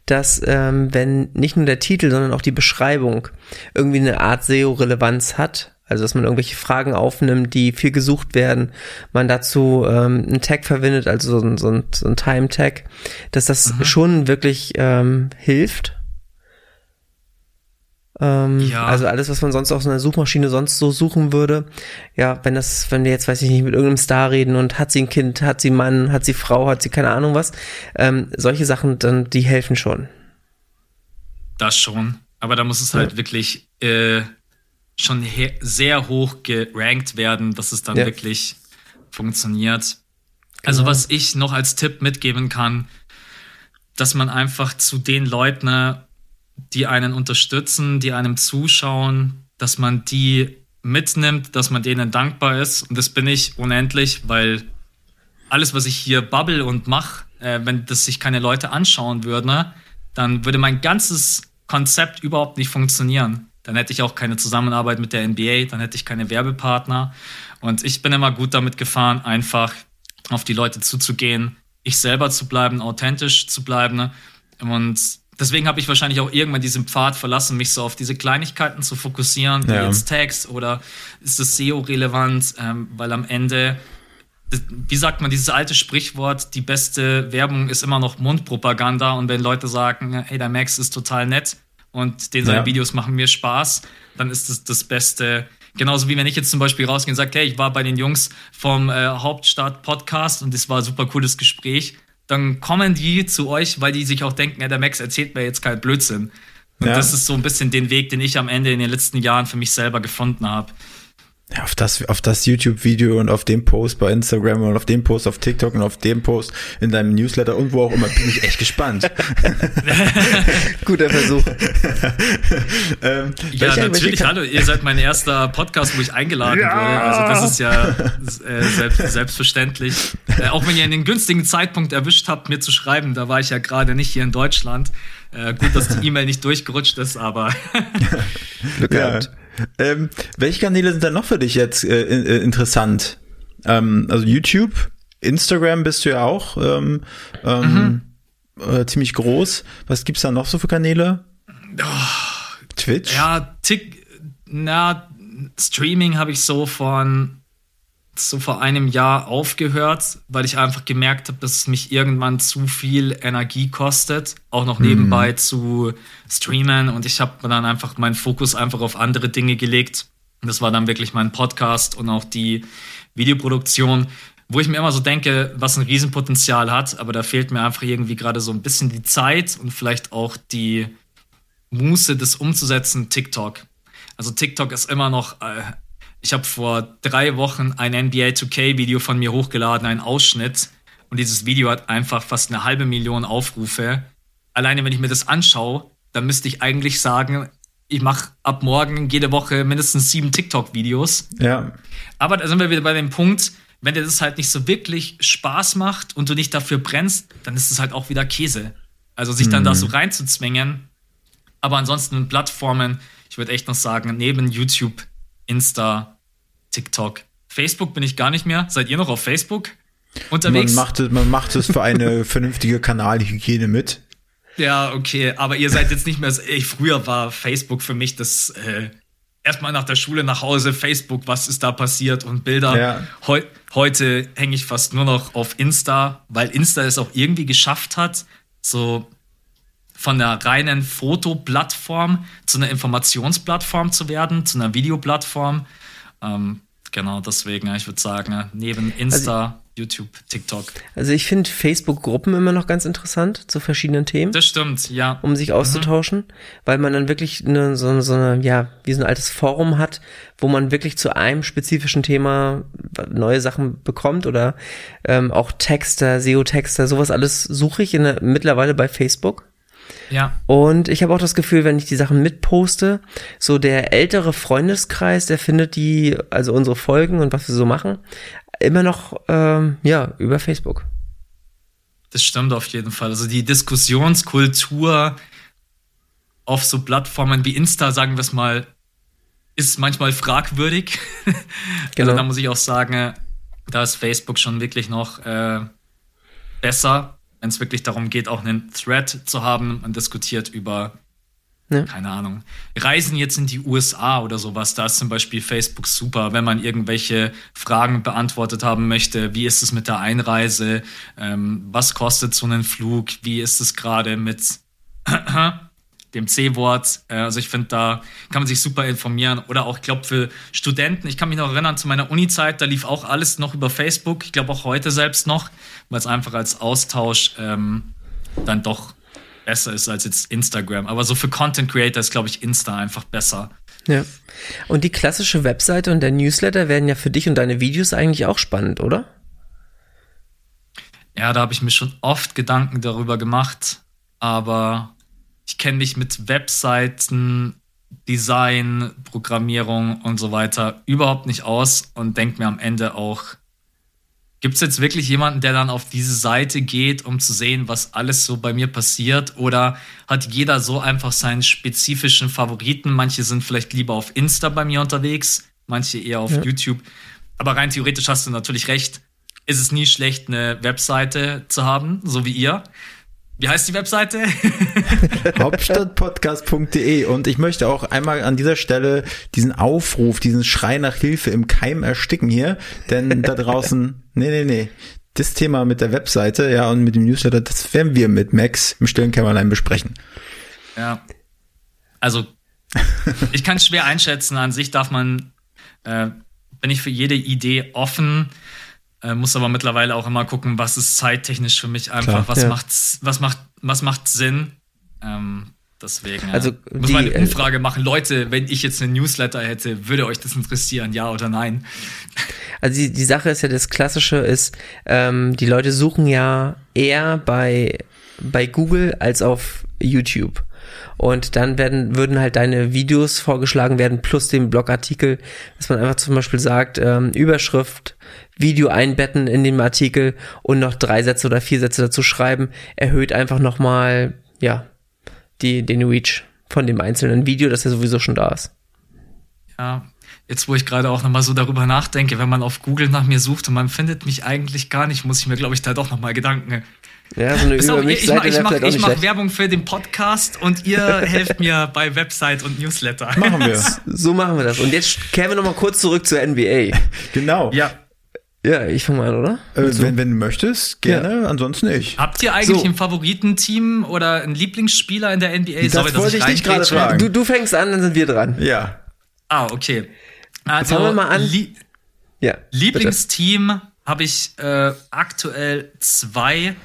Speaker 1: dass ähm, wenn nicht nur der Titel, sondern auch die Beschreibung irgendwie eine Art SEO-Relevanz hat, also dass man irgendwelche Fragen aufnimmt, die viel gesucht werden, man dazu ähm, einen Tag verwendet, also so ein, so ein, so ein Time-Tag, dass das mhm. schon wirklich ähm, hilft ähm, ja. Also alles, was man sonst auf so einer Suchmaschine sonst so suchen würde. Ja, wenn das, wenn wir jetzt, weiß ich nicht, mit irgendeinem Star reden und hat sie ein Kind, hat sie Mann, hat sie Frau, hat sie keine Ahnung was, ähm, solche Sachen, dann, die helfen schon.
Speaker 2: Das schon. Aber da muss es halt ja. wirklich äh, schon sehr hoch gerankt werden, dass es dann ja. wirklich funktioniert. Also genau. was ich noch als Tipp mitgeben kann, dass man einfach zu den Leuten die einen unterstützen, die einem zuschauen, dass man die mitnimmt, dass man denen dankbar ist. Und das bin ich unendlich, weil alles, was ich hier bubble und mache, äh, wenn das sich keine Leute anschauen würden, ne, dann würde mein ganzes Konzept überhaupt nicht funktionieren. Dann hätte ich auch keine Zusammenarbeit mit der NBA, dann hätte ich keine Werbepartner. Und ich bin immer gut damit gefahren, einfach auf die Leute zuzugehen, ich selber zu bleiben, authentisch zu bleiben. Ne. Und deswegen habe ich wahrscheinlich auch irgendwann diesen Pfad verlassen, mich so auf diese Kleinigkeiten zu fokussieren, wie ja. jetzt Text oder ist das SEO relevant, ähm, weil am Ende, wie sagt man, dieses alte Sprichwort, die beste Werbung ist immer noch Mundpropaganda und wenn Leute sagen, hey, der Max ist total nett und den seine ja. Videos machen mir Spaß, dann ist das das Beste. Genauso wie wenn ich jetzt zum Beispiel rausgehe und sage, hey, ich war bei den Jungs vom äh, Hauptstadt Podcast und das war ein super cooles Gespräch dann kommen die zu euch, weil die sich auch denken, ja, der Max erzählt mir jetzt keinen Blödsinn. Und ja. das ist so ein bisschen den Weg, den ich am Ende in den letzten Jahren für mich selber gefunden habe.
Speaker 3: Ja, auf das, auf das YouTube-Video und auf dem Post bei Instagram und auf dem Post auf TikTok und auf dem Post in deinem Newsletter und wo auch immer, bin ich echt gespannt. [LAUGHS]
Speaker 1: Guter Versuch. [LAUGHS]
Speaker 2: ähm, ja, natürlich, hallo, ihr seid mein erster Podcast, wo ich eingeladen ja. wurde. Also das ist ja äh, selbst, selbstverständlich. Äh, auch wenn ihr einen günstigen Zeitpunkt erwischt habt, mir zu schreiben, da war ich ja gerade nicht hier in Deutschland. Äh, gut, dass die E-Mail nicht durchgerutscht ist, aber [LAUGHS]
Speaker 3: Glück gehabt. Ja. Ähm, welche Kanäle sind denn noch für dich jetzt äh, äh, interessant? Ähm, also YouTube, Instagram bist du ja auch ähm, ähm, mhm. äh, ziemlich groß. Was gibt's da noch so für Kanäle?
Speaker 2: Oh, Twitch? Ja, Tick, na, Streaming habe ich so von so vor einem Jahr aufgehört, weil ich einfach gemerkt habe, dass es mich irgendwann zu viel Energie kostet, auch noch nebenbei mhm. zu streamen und ich habe dann einfach meinen Fokus einfach auf andere Dinge gelegt. Das war dann wirklich mein Podcast und auch die Videoproduktion, wo ich mir immer so denke, was ein Riesenpotenzial hat, aber da fehlt mir einfach irgendwie gerade so ein bisschen die Zeit und vielleicht auch die Muße, das umzusetzen, TikTok. Also TikTok ist immer noch äh, ich habe vor drei Wochen ein NBA 2K-Video von mir hochgeladen, einen Ausschnitt. Und dieses Video hat einfach fast eine halbe Million Aufrufe. Alleine, wenn ich mir das anschaue, dann müsste ich eigentlich sagen, ich mache ab morgen jede Woche mindestens sieben TikTok-Videos.
Speaker 3: Ja.
Speaker 2: Aber da sind wir wieder bei dem Punkt, wenn dir das halt nicht so wirklich Spaß macht und du nicht dafür brennst, dann ist es halt auch wieder Käse. Also sich dann mhm. da so reinzuzwingen. Aber ansonsten Plattformen, ich würde echt noch sagen, neben YouTube, Insta, TikTok. Facebook bin ich gar nicht mehr. Seid ihr noch auf Facebook
Speaker 3: unterwegs? Man macht es, man macht es für eine [LAUGHS] vernünftige Kanalhygiene mit.
Speaker 2: Ja, okay, aber ihr seid jetzt nicht mehr. Ey, früher war Facebook für mich das äh, erstmal nach der Schule nach Hause, Facebook, was ist da passiert und Bilder. Ja. Heu heute hänge ich fast nur noch auf Insta, weil Insta es auch irgendwie geschafft hat, so von einer reinen Fotoplattform zu einer Informationsplattform zu werden, zu einer Videoplattform. Ähm, genau, deswegen, ich würde sagen, neben Insta, also, YouTube, TikTok.
Speaker 1: Also ich finde Facebook-Gruppen immer noch ganz interessant zu verschiedenen Themen.
Speaker 2: Das stimmt, ja.
Speaker 1: Um sich auszutauschen, mhm. weil man dann wirklich eine, so, so eine, ja, wie so ein altes Forum hat, wo man wirklich zu einem spezifischen Thema neue Sachen bekommt oder ähm, auch Texter, SEO-Texter, sowas alles suche ich in der, mittlerweile bei Facebook.
Speaker 2: Ja.
Speaker 1: Und ich habe auch das Gefühl, wenn ich die Sachen mitposte, so der ältere Freundeskreis, der findet die, also unsere Folgen und was wir so machen, immer noch, ähm, ja, über Facebook.
Speaker 2: das stimmt auf jeden Fall. Also die Diskussionskultur auf so Plattformen wie Insta, sagen wir es mal, ist manchmal fragwürdig. [LAUGHS] Also genau. Also da muss ich auch sagen, da ist Facebook schon wirklich noch äh, besser, wenn es wirklich darum geht, auch einen Thread zu haben. Man diskutiert über, ja. keine Ahnung, Reisen jetzt in die USA oder sowas. Da ist zum Beispiel Facebook super, wenn man irgendwelche Fragen beantwortet haben möchte. Wie ist es mit der Einreise? Ähm, was kostet so ein Flug? Wie ist es gerade mit [CLEARS THROAT] dem C-Wort. Äh, also ich finde, da kann man sich super informieren. Oder auch, ich glaube, für Studenten, ich kann mich noch erinnern zu meiner Uni-Zeit, da lief auch alles noch über Facebook. Ich glaube auch heute selbst noch, weil es einfach als Austausch ähm, dann doch besser ist als jetzt Instagram. Aber so für Content Creator ist, glaube ich, Insta einfach besser.
Speaker 1: Ja. Und die klassische Webseite und der Newsletter werden ja für dich und deine Videos eigentlich auch spannend, oder?
Speaker 2: Ja, da habe ich mir schon oft Gedanken darüber gemacht, aber ich kenne mich mit Webseiten, Design, Programmierung und so weiter überhaupt nicht aus und denke mir am Ende auch, gibt es jetzt wirklich jemanden, der dann auf diese Seite geht, um zu sehen, was alles so bei mir passiert? Oder hat jeder so einfach seinen spezifischen Favoriten? Manche sind vielleicht lieber auf Insta bei mir unterwegs, manche eher auf ja. YouTube. Aber rein theoretisch hast du natürlich recht. Ist es nie schlecht, eine Webseite zu haben, so wie ihr. Wie heißt die Webseite? [LAUGHS]
Speaker 3: Hauptstadtpodcast.de und ich möchte auch einmal an dieser Stelle diesen Aufruf, diesen Schrei nach Hilfe im Keim ersticken hier, denn da [LAUGHS] draußen, nee, nee, nee, das Thema mit der Webseite, ja, und mit dem Newsletter, das werden wir mit Max im stillen Kämmerlein besprechen.
Speaker 2: Ja. Also, ich kann es schwer einschätzen. An sich darf man, äh, bin ich für jede Idee offen. Äh, muss aber mittlerweile auch immer gucken, was ist zeittechnisch für mich einfach, Klar, was ja. macht, was macht, was macht Sinn. Ähm, deswegen
Speaker 1: also ja.
Speaker 2: muss man eine Umfrage machen. Leute, wenn ich jetzt einen Newsletter hätte, würde euch das interessieren, ja oder nein?
Speaker 1: Also die, die Sache ist ja, das Klassische ist, ähm, die Leute suchen ja eher bei, bei Google als auf YouTube. Und dann werden, würden halt deine Videos vorgeschlagen werden, plus den Blogartikel, dass man einfach zum Beispiel sagt, ähm, Überschrift, Video einbetten in dem Artikel und noch drei Sätze oder vier Sätze dazu schreiben, erhöht einfach nochmal, ja, die, den Reach von dem einzelnen Video, das ja sowieso schon da ist.
Speaker 2: Ja, jetzt wo ich gerade auch nochmal so darüber nachdenke, wenn man auf Google nach mir sucht und man findet mich eigentlich gar nicht, muss ich mir, glaube ich, da doch nochmal Gedanken
Speaker 1: ja, so eine
Speaker 2: Pass auf, ich, mache mach, ich mach Werbung für den Podcast und ihr [LAUGHS] helft mir bei Website und Newsletter.
Speaker 3: Machen wir.
Speaker 1: so machen wir das. Und jetzt kehren wir nochmal kurz zurück zur NBA. [LAUGHS]
Speaker 3: Genau.
Speaker 1: Ja. Ja, ich fange mal an, oder?
Speaker 3: Äh, so. wenn, wenn du möchtest, gerne, ja. ansonsten nicht.
Speaker 2: Habt ihr eigentlich so. ein Favoritenteam oder einen Lieblingsspieler in der NBA?
Speaker 3: Das Sorry, wollte ich, ich dich gerade fragen.
Speaker 1: Du, du fängst an, dann sind wir dran.
Speaker 3: Ja.
Speaker 2: Ah, okay.
Speaker 1: Also, fangen wir mal an. Lie
Speaker 2: ja, Lieblingsteam habe ich äh, aktuell zwei.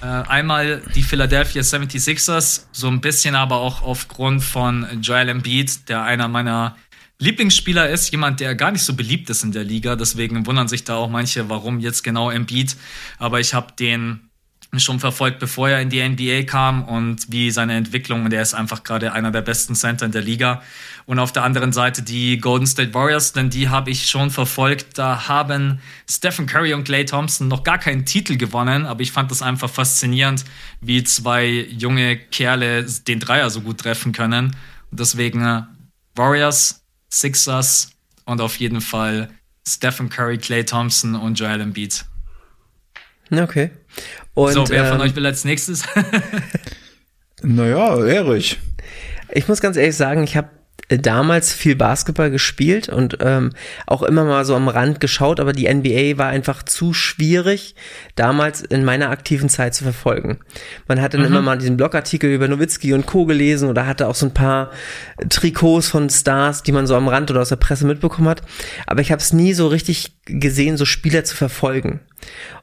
Speaker 2: Äh, einmal die Philadelphia 76ers, so ein bisschen aber auch aufgrund von Joel Embiid, der einer meiner Lieblingsspieler ist, jemand, der gar nicht so beliebt ist in der Liga. Deswegen wundern sich da auch manche, warum jetzt genau Embiid. Aber ich habe den schon verfolgt, bevor er in die NBA kam und wie seine Entwicklung, der ist einfach gerade einer der besten Center in der Liga. Und auf der anderen Seite die Golden State Warriors, denn die habe ich schon verfolgt. Da haben Stephen Curry und Clay Thompson noch gar keinen Titel gewonnen, aber ich fand das einfach faszinierend, wie zwei junge Kerle den Dreier so gut treffen können. Und deswegen äh, Warriors, Sixers und auf jeden Fall Stephen Curry, Clay Thompson und Joel Embiid.
Speaker 1: Okay.
Speaker 2: Und, so, wer ähm, von euch will als nächstes? [LAUGHS]
Speaker 3: naja, Erich.
Speaker 1: Ich muss ganz ehrlich sagen, ich habe damals viel Basketball gespielt und ähm, auch immer mal so am Rand geschaut, aber die NBA war einfach zu schwierig, damals in meiner aktiven Zeit zu verfolgen. Man hat dann mhm. immer mal diesen Blogartikel über Nowitzki und Co. gelesen oder hatte auch so ein paar Trikots von Stars, die man so am Rand oder aus der Presse mitbekommen hat. Aber ich habe es nie so richtig gesehen, so Spieler zu verfolgen.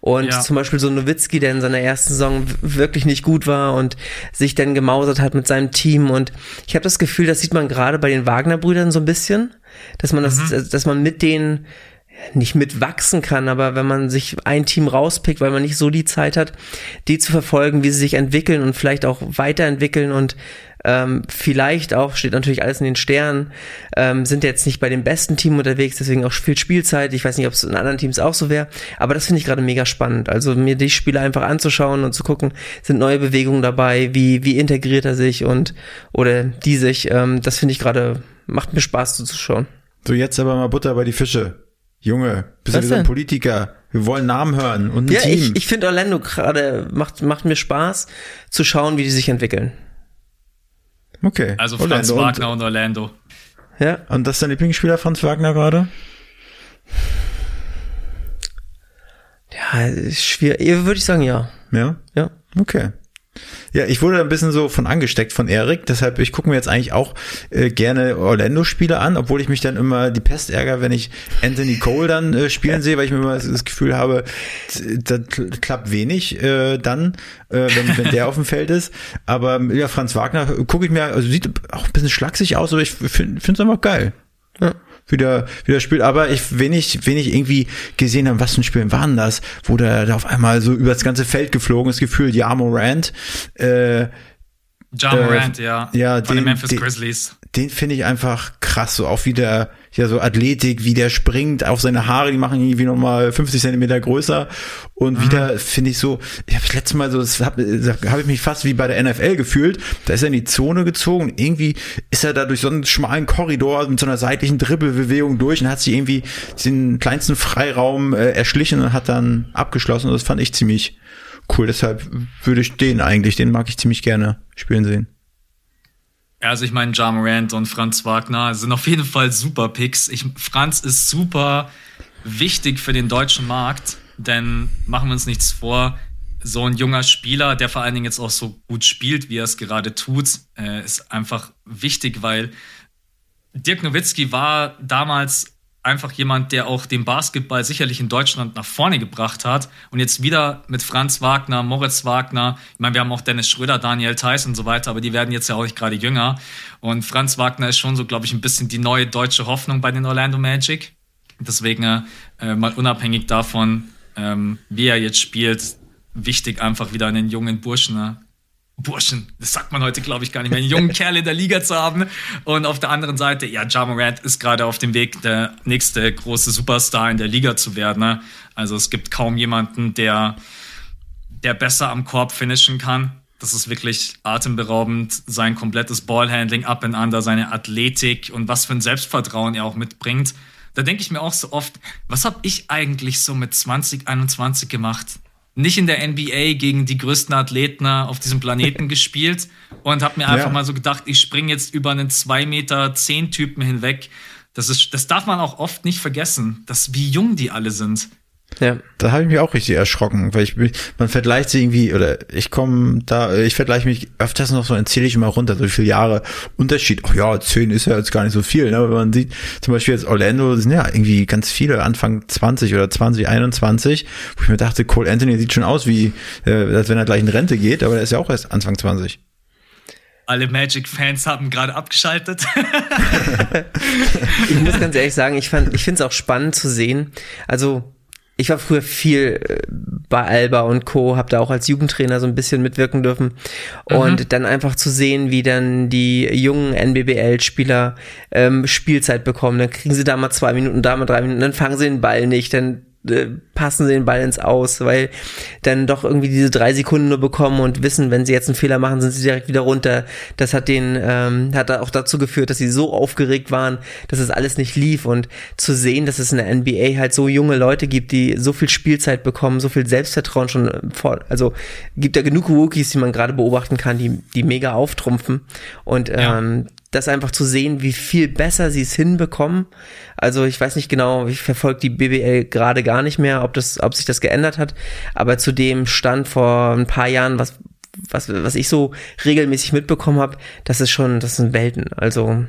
Speaker 1: Und ja. zum Beispiel so Nowitzki, der in seiner ersten Saison wirklich nicht gut war und sich dann gemausert hat mit seinem Team. Und ich habe das Gefühl, das sieht man gerade bei den Wagner-Brüdern so ein bisschen, dass man das, mhm. dass man mit denen nicht mitwachsen kann, aber wenn man sich ein Team rauspickt, weil man nicht so die Zeit hat, die zu verfolgen, wie sie sich entwickeln und vielleicht auch weiterentwickeln und ähm, vielleicht auch, steht natürlich alles in den Sternen, ähm, sind jetzt nicht bei dem besten Team unterwegs, deswegen auch viel Spielzeit. Ich weiß nicht, ob es in anderen Teams auch so wäre, aber das finde ich gerade mega spannend. Also mir die Spiele einfach anzuschauen und zu gucken, sind neue Bewegungen dabei, wie, wie integriert er sich und oder die sich, ähm, das finde ich gerade, macht mir Spaß zuzuschauen.
Speaker 3: So, jetzt aber mal Butter bei die Fische. Junge, bist du wieder ein Politiker? Wir wollen Namen hören und ein
Speaker 1: ja,
Speaker 3: Team.
Speaker 1: ich, ich finde Orlando gerade macht, macht mir Spaß zu schauen, wie die sich entwickeln.
Speaker 3: Okay.
Speaker 2: Also Franz Orlando Wagner und, und, Orlando.
Speaker 3: Ja. Und das ist dein Lieblingsspieler, Franz Wagner gerade?
Speaker 1: Ja, ist schwierig. Würde ich sagen, ja.
Speaker 3: Ja?
Speaker 1: Ja.
Speaker 3: Okay. Ja, ich wurde ein bisschen so von angesteckt von Erik, deshalb ich gucke mir jetzt eigentlich auch äh, gerne Orlando-Spiele an, obwohl ich mich dann immer die Pest ärgere, wenn ich Anthony Cole dann äh, spielen [LAUGHS] sehe, weil ich mir immer das Gefühl habe, da klappt wenig äh, dann, äh, wenn, wenn der auf dem Feld ist. Aber ja, Franz Wagner gucke ich mir, also sieht auch ein bisschen schlaksig aus, aber ich finde es einfach geil. Ja wieder, wieder spielt. Aber ich wenig, wenig irgendwie gesehen haben, was für ein Spiel waren das, wo der da auf einmal so über das ganze Feld geflogen ist, gefühlt Ja Morant. Äh,
Speaker 2: Ja Morant, äh, ja.
Speaker 3: Ja,
Speaker 2: Von
Speaker 3: den,
Speaker 2: den Memphis Grizzlies.
Speaker 3: Den finde ich einfach krass, so auch wieder ja so Athletik, wie der springt, auch seine Haare, die machen irgendwie nochmal 50 Zentimeter größer. Und mhm. wieder finde ich so, ich habe das letzte Mal so, das habe hab ich mich fast wie bei der NFL gefühlt, da ist er in die Zone gezogen, irgendwie ist er da durch so einen schmalen Korridor mit so einer seitlichen Dribbelbewegung durch und hat sich irgendwie den kleinsten Freiraum äh, erschlichen und hat dann abgeschlossen. Und das fand ich ziemlich cool, deshalb würde ich den eigentlich, den mag ich ziemlich gerne spielen sehen.
Speaker 2: Also ich meine, Ja Morant und Franz Wagner sind auf jeden Fall super Picks. Ich, Franz ist super wichtig für den deutschen Markt, denn machen wir uns nichts vor, so ein junger Spieler, der vor allen Dingen jetzt auch so gut spielt, wie er es gerade tut, äh, ist einfach wichtig, weil Dirk Nowitzki war damals einfach jemand, der auch den Basketball sicherlich in Deutschland nach vorne gebracht hat. Und jetzt wieder mit Franz Wagner, Moritz Wagner. Ich meine, wir haben auch Dennis Schröder, Daniel Theiss und so weiter, aber die werden jetzt ja auch nicht gerade jünger. Und Franz Wagner ist schon so, glaube ich, ein bisschen die neue deutsche Hoffnung bei den Orlando Magic. Deswegen äh, mal unabhängig davon, ähm, wie er jetzt spielt, wichtig einfach wieder einen jungen Burschen ne? Burschen, das sagt man heute, glaube ich, gar nicht mehr, einen jungen [LAUGHS] Kerl in der Liga zu haben. Und auf der anderen Seite, ja, Ja Morant ist gerade auf dem Weg, der nächste große Superstar in der Liga zu werden. Ne? Also es gibt kaum jemanden, der, der besser am Korb finishen kann. Das ist wirklich atemberaubend, sein komplettes Ballhandling, Up and Under, seine Athletik und was für ein Selbstvertrauen er auch mitbringt. Da denke ich mir auch so oft, was habe ich eigentlich so mit 2021 gemacht? Nicht in der NBA gegen die größten Athleten auf diesem Planeten [LAUGHS] gespielt und habe mir einfach ja. mal so gedacht, ich springe jetzt über einen 2 Meter 10 Typen hinweg. Das, ist, das darf man auch oft nicht vergessen, dass wie jung die alle sind.
Speaker 3: Ja. Da habe ich mich auch richtig erschrocken, weil ich man vergleicht sie irgendwie oder ich komme da, ich vergleiche mich öfters noch so, erzähle ich immer runter, so viele Jahre Unterschied. Ach ja, zehn ist ja jetzt gar nicht so viel, ne? aber wenn man sieht, zum Beispiel jetzt Orlando sind ja irgendwie ganz viele Anfang 20 oder 2021, wo ich mir dachte, Cole Anthony sieht schon aus wie, äh, als wenn er gleich in Rente geht, aber er ist ja auch erst Anfang 20
Speaker 2: alle Magic-Fans haben gerade abgeschaltet. [LAUGHS]
Speaker 1: ich muss ganz ehrlich sagen, ich, fand, ich finde es auch spannend zu sehen. Also ich war früher viel äh, bei Alba und Co., habe da auch als Jugendtrainer so ein bisschen mitwirken dürfen. Und mhm. dann einfach zu sehen, wie dann die jungen NBBL-Spieler ähm, Spielzeit bekommen. Dann kriegen sie da mal zwei Minuten, da mal drei Minuten, dann fangen sie den Ball nicht, dann äh, passen sie den Ball ins Aus, weil dann doch irgendwie diese drei Sekunden nur bekommen und wissen, wenn sie jetzt einen Fehler machen, sind sie direkt wieder runter. Das hat den, ähm, hat auch dazu geführt, dass sie so aufgeregt waren, dass es alles nicht lief. Und zu sehen, dass es in der NBA halt so junge Leute gibt, die so viel Spielzeit bekommen, so viel Selbstvertrauen schon äh, vor, also gibt ja genug Rookies, die man gerade beobachten kann, die, die mega auftrumpfen. Und ähm, das einfach zu sehen, wie viel besser sie es hinbekommen. Also ich weiß nicht genau, ich verfolge die BBL gerade gar nicht mehr, ob das, ob sich das geändert hat, aber zu dem Stand vor ein paar Jahren, was, was, was ich so regelmäßig mitbekommen habe, das ist schon, das sind Welten. Also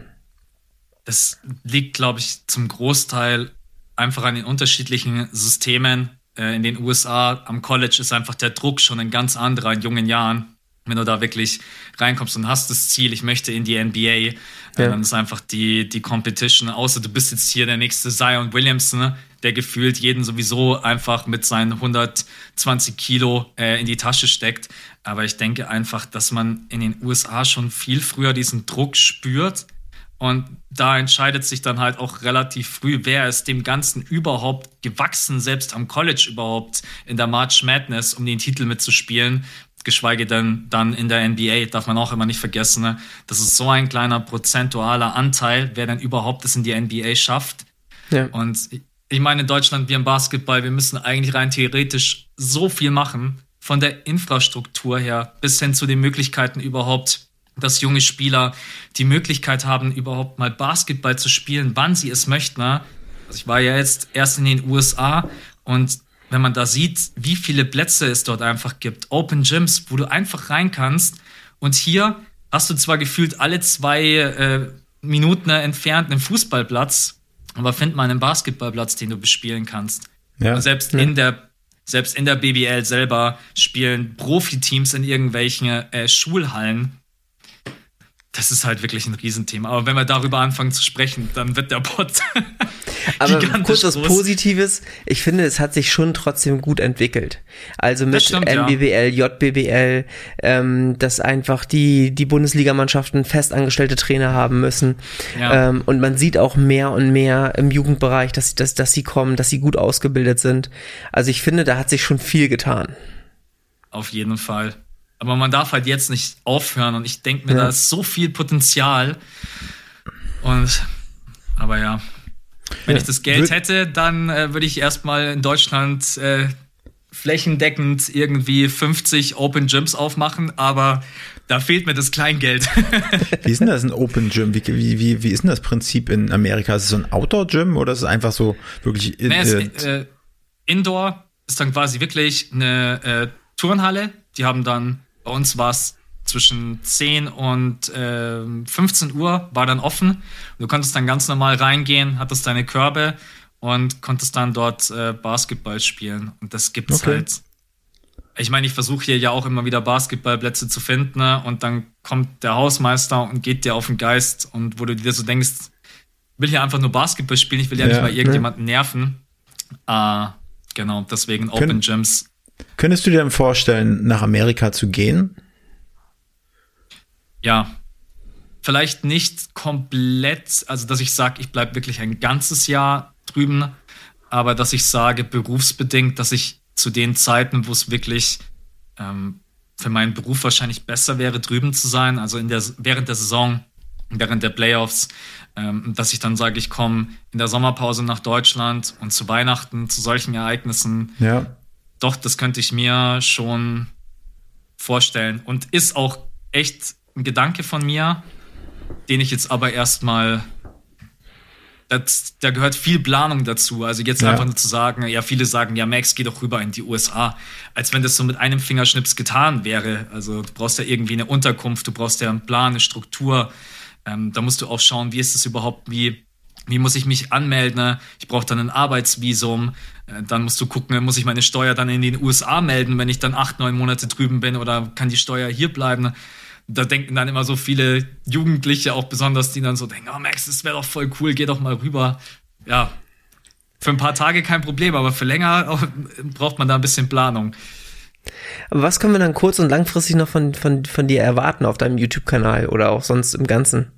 Speaker 2: das liegt, glaube ich, zum Großteil einfach an den unterschiedlichen Systemen. Äh, in den USA am College ist einfach der Druck schon ein ganz anderer in jungen Jahren. Wenn du da wirklich reinkommst und hast das Ziel, ich möchte in die NBA, äh, ja. dann ist einfach die, die Competition, außer du bist jetzt hier der nächste Zion Williamson, ne, der gefühlt jeden sowieso einfach mit seinen 120 Kilo äh, in die Tasche steckt. Aber ich denke einfach, dass man in den USA schon viel früher diesen Druck spürt. Und da entscheidet sich dann halt auch relativ früh, wer ist dem Ganzen überhaupt gewachsen, selbst am College überhaupt in der March Madness, um den Titel mitzuspielen geschweige denn dann in der NBA, darf man auch immer nicht vergessen. Ne? Das ist so ein kleiner prozentualer Anteil, wer dann überhaupt es in die NBA schafft. Ja. Und ich meine, in Deutschland, wir im Basketball, wir müssen eigentlich rein theoretisch so viel machen, von der Infrastruktur her bis hin zu den Möglichkeiten überhaupt, dass junge Spieler die Möglichkeit haben, überhaupt mal Basketball zu spielen, wann sie es möchten. Ne? Also ich war ja jetzt erst in den USA und wenn man da sieht, wie viele Plätze es dort einfach gibt, Open Gyms, wo du einfach rein kannst. Und hier hast du zwar gefühlt alle zwei äh, Minuten entfernt einen Fußballplatz, aber find mal einen Basketballplatz, den du bespielen kannst. Ja. selbst ja. in der selbst in der BBL selber spielen Profiteams in irgendwelchen äh, Schulhallen das ist halt wirklich ein Riesenthema. Aber wenn wir darüber anfangen zu sprechen, dann wird der Pod. [LAUGHS]
Speaker 1: Aber kurz was Positives. Ich finde, es hat sich schon trotzdem gut entwickelt. Also mit stimmt, NBBL, ja. JBBL, ähm, dass einfach die, die Bundesligamannschaften festangestellte Trainer haben müssen. Ja. Ähm, und man sieht auch mehr und mehr im Jugendbereich, dass, dass, dass sie kommen, dass sie gut ausgebildet sind. Also ich finde, da hat sich schon viel getan.
Speaker 2: Auf jeden Fall. Aber man darf halt jetzt nicht aufhören und ich denke mir, ja. da ist so viel Potenzial. Und, aber ja, wenn ich das Geld hätte, dann äh, würde ich erstmal in Deutschland äh, flächendeckend irgendwie 50 Open Gyms aufmachen, aber da fehlt mir das Kleingeld. [LAUGHS]
Speaker 3: wie ist denn das ein Open Gym? Wie, wie, wie, wie ist denn das Prinzip in Amerika? Ist es so ein Outdoor Gym oder ist es einfach so wirklich
Speaker 2: in, nee, es, äh, Indoor ist dann quasi wirklich eine äh, Turnhalle. Die haben dann bei uns war es zwischen 10 und äh, 15 Uhr war dann offen. Du konntest dann ganz normal reingehen, hattest deine Körbe und konntest dann dort äh, Basketball spielen. Und das gibt's okay. halt. Ich meine, ich versuche hier ja auch immer wieder Basketballplätze zu finden ne? und dann kommt der Hausmeister und geht dir auf den Geist und wo du dir so denkst, will hier einfach nur Basketball spielen, ich will ja, ja nicht mal irgendjemanden ne? nerven. Äh, genau, deswegen Open Gyms
Speaker 3: Könntest du dir denn vorstellen, nach Amerika zu gehen?
Speaker 2: Ja. Vielleicht nicht komplett, also dass ich sage, ich bleibe wirklich ein ganzes Jahr drüben, aber dass ich sage, berufsbedingt, dass ich zu den Zeiten, wo es wirklich ähm, für meinen Beruf wahrscheinlich besser wäre, drüben zu sein, also in der, während der Saison, während der Playoffs, ähm, dass ich dann sage, ich komme in der Sommerpause nach Deutschland und zu Weihnachten, zu solchen Ereignissen. Ja doch, das könnte ich mir schon vorstellen. Und ist auch echt ein Gedanke von mir, den ich jetzt aber erstmal. Das, da gehört viel Planung dazu. Also jetzt ja. einfach nur zu sagen, ja, viele sagen, ja, Max, geh doch rüber in die USA, als wenn das so mit einem Fingerschnips getan wäre. Also du brauchst ja irgendwie eine Unterkunft, du brauchst ja einen Plan, eine Struktur. Ähm, da musst du auch schauen, wie ist es überhaupt, wie wie muss ich mich anmelden? Ich brauche dann ein Arbeitsvisum. Äh, dann musst du gucken, muss ich meine Steuer dann in den USA melden, wenn ich dann acht, neun Monate drüben bin oder kann die Steuer hier bleiben? Da denken dann immer so viele Jugendliche auch besonders, die dann so denken, oh Max, das wäre doch voll cool, geh doch mal rüber. Ja, für ein paar Tage kein Problem, aber für länger braucht man da ein bisschen Planung.
Speaker 1: Aber was können wir dann kurz- und langfristig noch von, von, von dir erwarten auf deinem YouTube-Kanal oder auch sonst im Ganzen?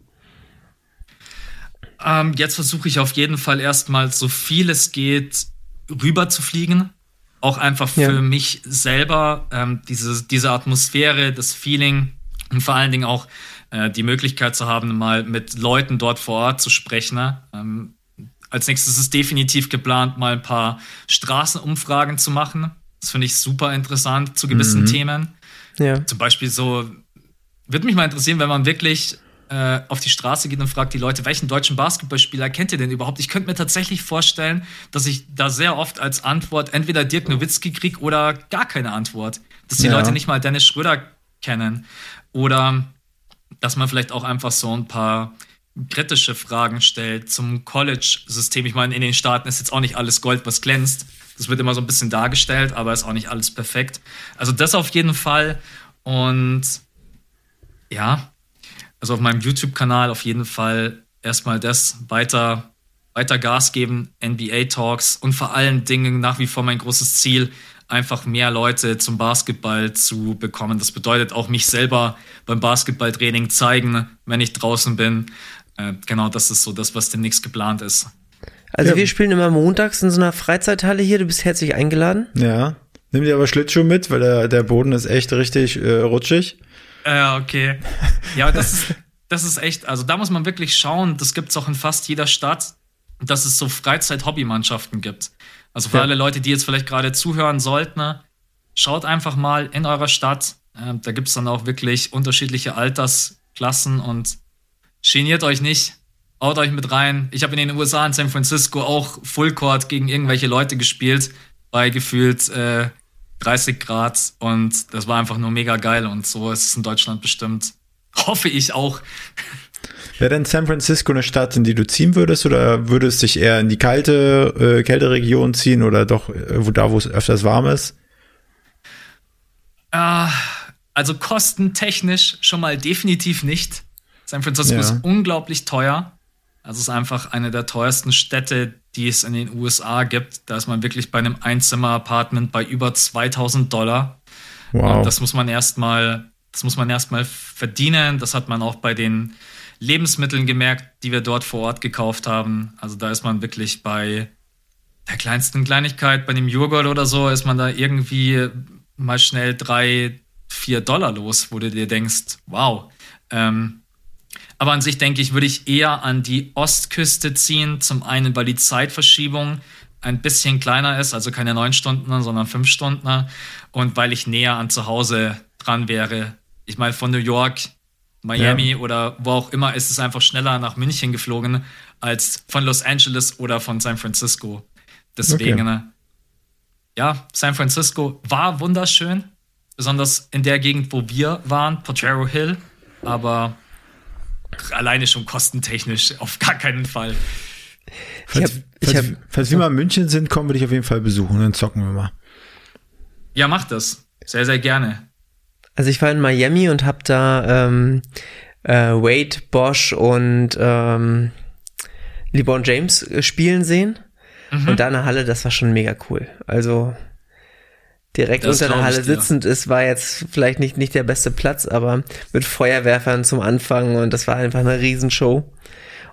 Speaker 2: Ähm, jetzt versuche ich auf jeden Fall erstmal so viel es geht rüber zu fliegen. Auch einfach für ja. mich selber ähm, diese, diese Atmosphäre, das Feeling und vor allen Dingen auch äh, die Möglichkeit zu haben, mal mit Leuten dort vor Ort zu sprechen. Ne? Ähm, als nächstes ist definitiv geplant, mal ein paar Straßenumfragen zu machen. Das finde ich super interessant zu gewissen mhm. Themen. Ja. Zum Beispiel so, würde mich mal interessieren, wenn man wirklich äh, auf die Straße geht und fragt die Leute, welchen deutschen Basketballspieler kennt ihr denn überhaupt? Ich könnte mir tatsächlich vorstellen, dass ich da sehr oft als Antwort entweder Dirk Nowitzki kriege oder gar keine Antwort. Dass die ja. Leute nicht mal Dennis Schröder kennen. Oder dass man vielleicht auch einfach so ein paar kritische Fragen stellt zum College-System. Ich meine, in den Staaten ist jetzt auch nicht alles Gold, was glänzt. Das wird immer so ein bisschen dargestellt, aber ist auch nicht alles perfekt. Also das auf jeden Fall. Und ja, also auf meinem YouTube-Kanal auf jeden Fall erstmal das weiter, weiter Gas geben, NBA-Talks und vor allen Dingen nach wie vor mein großes Ziel, einfach mehr Leute zum Basketball zu bekommen. Das bedeutet auch mich selber beim Basketballtraining zeigen, wenn ich draußen bin. Äh, genau, das ist so das, was demnächst geplant ist.
Speaker 1: Also ja. wir spielen immer montags in so einer Freizeithalle hier. Du bist herzlich eingeladen.
Speaker 3: Ja. Nimm dir aber Schlittschuh mit, weil der, der Boden ist echt richtig äh, rutschig.
Speaker 2: Ja, okay. Ja, das ist, das ist echt, also da muss man wirklich schauen, das gibt es auch in fast jeder Stadt, dass es so Freizeit-Hobbymannschaften gibt. Also für ja. alle Leute, die jetzt vielleicht gerade zuhören sollten, ne, schaut einfach mal in eurer Stadt. Äh, da gibt es dann auch wirklich unterschiedliche Altersklassen und geniert euch nicht. Haut euch mit rein. Ich habe in den USA in San Francisco auch Fullcourt gegen irgendwelche Leute gespielt, bei gefühlt äh, 30 Grad und das war einfach nur mega geil und so ist es in Deutschland bestimmt. [LAUGHS] Hoffe ich auch.
Speaker 3: Wäre denn San Francisco eine Stadt, in die du ziehen würdest oder würdest dich eher in die kalte, äh, kälte Region ziehen oder doch äh, wo, da, wo es öfters warm ist?
Speaker 2: Äh, also kostentechnisch schon mal definitiv nicht. San Francisco ja. ist unglaublich teuer. Also es ist einfach eine der teuersten Städte, die es in den USA gibt. Da ist man wirklich bei einem Einzimmer-Apartment bei über 2000 Dollar. Wow. Und das muss man erstmal, das muss man erstmal verdienen. Das hat man auch bei den Lebensmitteln gemerkt, die wir dort vor Ort gekauft haben. Also da ist man wirklich bei der kleinsten Kleinigkeit, bei dem Joghurt oder so, ist man da irgendwie mal schnell drei, vier Dollar los, wo du dir denkst, wow. Ähm, aber an sich denke ich, würde ich eher an die Ostküste ziehen. Zum einen, weil die Zeitverschiebung ein bisschen kleiner ist, also keine neun Stunden, sondern fünf Stunden. Und weil ich näher an zu Hause dran wäre. Ich meine, von New York, Miami ja. oder wo auch immer ist es einfach schneller nach München geflogen als von Los Angeles oder von San Francisco. Deswegen, okay. ja, San Francisco war wunderschön, besonders in der Gegend, wo wir waren, Potrero Hill. Aber alleine schon kostentechnisch auf gar keinen Fall.
Speaker 3: Falls, hab, falls, hab, falls wir mal in München sind, kommen wir dich auf jeden Fall besuchen, dann zocken wir mal.
Speaker 2: Ja, mach das. Sehr, sehr gerne.
Speaker 1: Also ich war in Miami und habe da ähm, äh, Wade, Bosch und ähm, LeBron James spielen sehen. Mhm. Und da in der Halle, das war schon mega cool. Also direkt das unter der Halle sitzend ist, war jetzt vielleicht nicht, nicht der beste Platz, aber mit Feuerwerfern zum Anfang und das war einfach eine Riesenshow.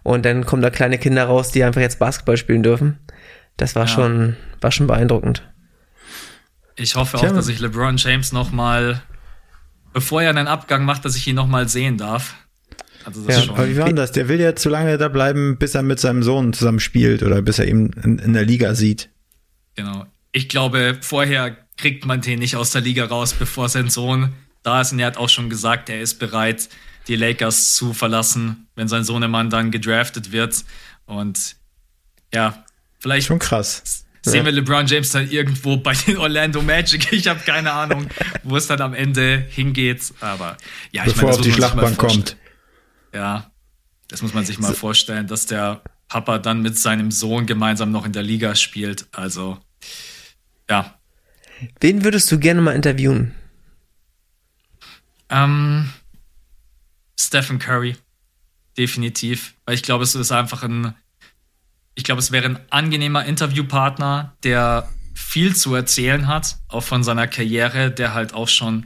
Speaker 1: Und dann kommen da kleine Kinder raus, die einfach jetzt Basketball spielen dürfen. Das war ja. schon, war schon beeindruckend.
Speaker 2: Ich hoffe auch, dass ich LeBron James nochmal, bevor er einen Abgang macht, dass ich ihn nochmal sehen darf.
Speaker 3: Also das ja, aber wie war das? Der will ja zu lange da bleiben, bis er mit seinem Sohn zusammen spielt oder bis er ihn in, in der Liga sieht.
Speaker 2: Genau. Ich glaube, vorher kriegt man den nicht aus der Liga raus, bevor sein Sohn da ist. Und er hat auch schon gesagt, er ist bereit, die Lakers zu verlassen, wenn sein Sohnemann dann gedraftet wird. Und ja, vielleicht.
Speaker 3: Schon krass.
Speaker 2: Sehen ja. wir LeBron James dann irgendwo bei den Orlando Magic. [LAUGHS] Ich habe keine Ahnung, wo es dann am Ende hingeht. Aber ja,
Speaker 3: ich meine, das auf die Schlachtbank kommt.
Speaker 2: Ja, das muss man sich mal vorstellen, dass der Papa dann mit seinem Sohn gemeinsam noch in der Liga spielt. Also, ja,
Speaker 1: Wen würdest du gerne mal interviewen?
Speaker 2: Ähm, Stephen Curry. Definitiv. Weil ich glaube, es ist einfach ein, ich glaube, es wäre ein angenehmer Interviewpartner, der viel zu erzählen hat, auch von seiner Karriere, der halt auch schon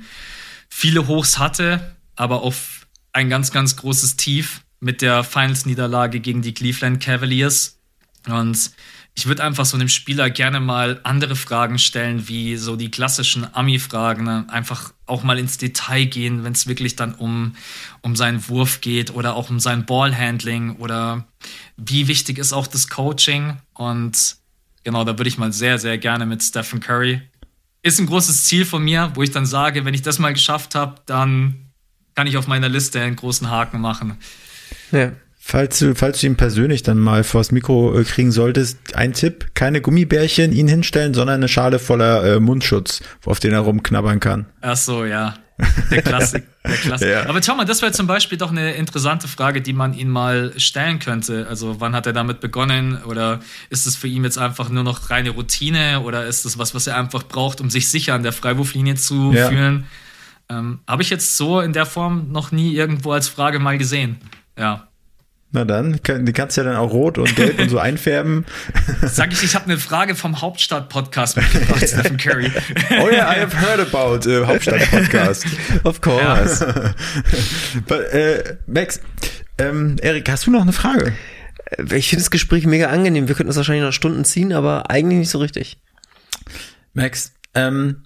Speaker 2: viele Hochs hatte, aber auf ein ganz, ganz großes Tief mit der Finals-Niederlage gegen die Cleveland Cavaliers. Und ich würde einfach so einem Spieler gerne mal andere Fragen stellen, wie so die klassischen Ami-Fragen. Ne? Einfach auch mal ins Detail gehen, wenn es wirklich dann um, um seinen Wurf geht oder auch um sein Ballhandling oder wie wichtig ist auch das Coaching. Und genau, da würde ich mal sehr, sehr gerne mit Stephen Curry. Ist ein großes Ziel von mir, wo ich dann sage, wenn ich das mal geschafft habe, dann kann ich auf meiner Liste einen großen Haken machen.
Speaker 3: Ja. Falls du, falls du ihn persönlich dann mal vors Mikro äh, kriegen solltest, ein Tipp, keine Gummibärchen ihn hinstellen, sondern eine Schale voller äh, Mundschutz, auf den er rumknabbern kann.
Speaker 2: Ach so, ja. Der Klassik. Der [LAUGHS] Klassik. Ja. Aber schau mal, das wäre zum Beispiel doch eine interessante Frage, die man ihn mal stellen könnte. Also wann hat er damit begonnen? Oder ist es für ihn jetzt einfach nur noch reine Routine? Oder ist es was, was er einfach braucht, um sich sicher an der Freiwurflinie zu ja. fühlen? Ähm, Habe ich jetzt so in der Form noch nie irgendwo als Frage mal gesehen. Ja.
Speaker 3: Na dann, die kannst du ja dann auch rot und gelb und so [LAUGHS] einfärben.
Speaker 2: Sag ich, ich habe eine Frage vom Hauptstadt-Podcast mitgebracht, [LAUGHS] Stephen Curry.
Speaker 3: Oh ja, I have heard about uh, Hauptstadt-Podcast. [LAUGHS]
Speaker 1: of course.
Speaker 3: Ja. But, äh, Max, ähm, Erik, hast du noch eine Frage?
Speaker 1: Äh, ich finde das Gespräch mega angenehm. Wir könnten es wahrscheinlich noch Stunden ziehen, aber eigentlich nicht so richtig.
Speaker 3: Max, ähm,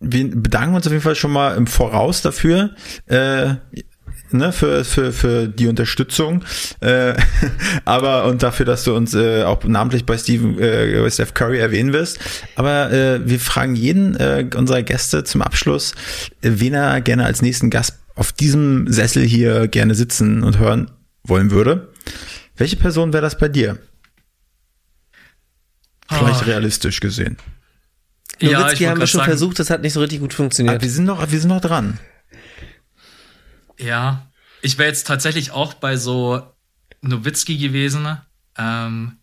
Speaker 3: wir bedanken uns auf jeden Fall schon mal im Voraus dafür. Äh, ne, für, für, für die Unterstützung, äh, [LAUGHS] aber und dafür, dass du uns äh, auch namentlich bei Stephen, äh, bei Steph Curry erwähnen wirst. Aber äh, wir fragen jeden äh, unserer Gäste zum Abschluss, äh, wen er gerne als nächsten Gast auf diesem Sessel hier gerne sitzen und hören wollen würde. Welche Person wäre das bei dir? Vielleicht oh. realistisch gesehen.
Speaker 1: Nowitzki ja, haben wir schon sagen, versucht, das hat nicht so richtig gut funktioniert. Aber
Speaker 3: wir sind noch, wir sind noch dran.
Speaker 2: Ja, ich wäre jetzt tatsächlich auch bei so Nowitzki gewesen. Ähm,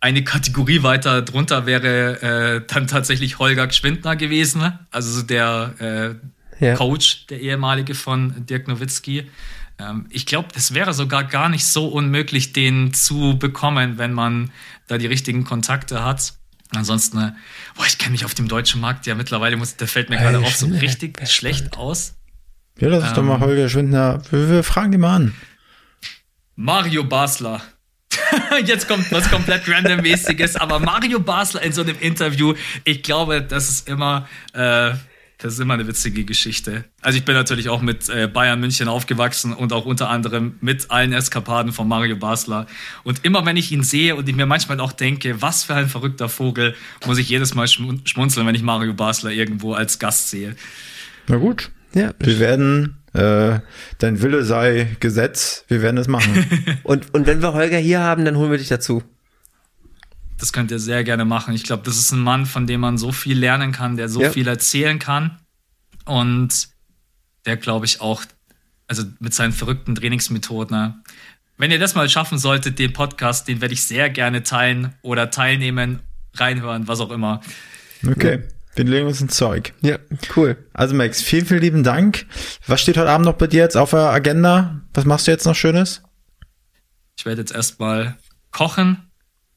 Speaker 2: eine Kategorie weiter drunter wäre äh, dann tatsächlich Holger Gschwindner gewesen, also der äh, ja. Coach, der ehemalige von Dirk Nowitzki. Ähm, ich glaube, es wäre sogar gar nicht so unmöglich, den zu bekommen, wenn man da die richtigen Kontakte hat. Ansonsten, äh, boah, ich kenne mich auf dem deutschen Markt ja mittlerweile, muss, der fällt mir gerade auch so richtig schlecht aus.
Speaker 3: Ja, das ist ähm, doch mal ähm. Holger Schwindner. Wir, wir fragen die mal an.
Speaker 2: Mario Basler. [LAUGHS] Jetzt kommt was komplett randommäßiges, aber Mario Basler in so einem Interview, ich glaube, das ist immer, äh, das ist immer eine witzige Geschichte. Also ich bin natürlich auch mit äh, Bayern München aufgewachsen und auch unter anderem mit allen Eskapaden von Mario Basler. Und immer wenn ich ihn sehe und ich mir manchmal auch denke, was für ein verrückter Vogel, muss ich jedes Mal schmunzeln, wenn ich Mario Basler irgendwo als Gast sehe.
Speaker 3: Na gut, ja. Wir werden, äh, dein Wille sei Gesetz, wir werden es machen. [LAUGHS]
Speaker 1: und, und wenn wir Holger hier haben, dann holen wir dich dazu.
Speaker 2: Das könnt ihr sehr gerne machen. Ich glaube, das ist ein Mann, von dem man so viel lernen kann, der so ja. viel erzählen kann. Und der, glaube ich, auch, also mit seinen verrückten Trainingsmethoden, ne? wenn ihr das mal schaffen solltet, den Podcast, den werde ich sehr gerne teilen oder teilnehmen, reinhören, was auch immer.
Speaker 3: Okay. Wir legen uns ins Zeug.
Speaker 1: Ja, cool.
Speaker 3: Also Max, vielen, vielen lieben Dank. Was steht heute Abend noch bei dir jetzt auf der Agenda? Was machst du jetzt noch Schönes?
Speaker 2: Ich werde jetzt erstmal kochen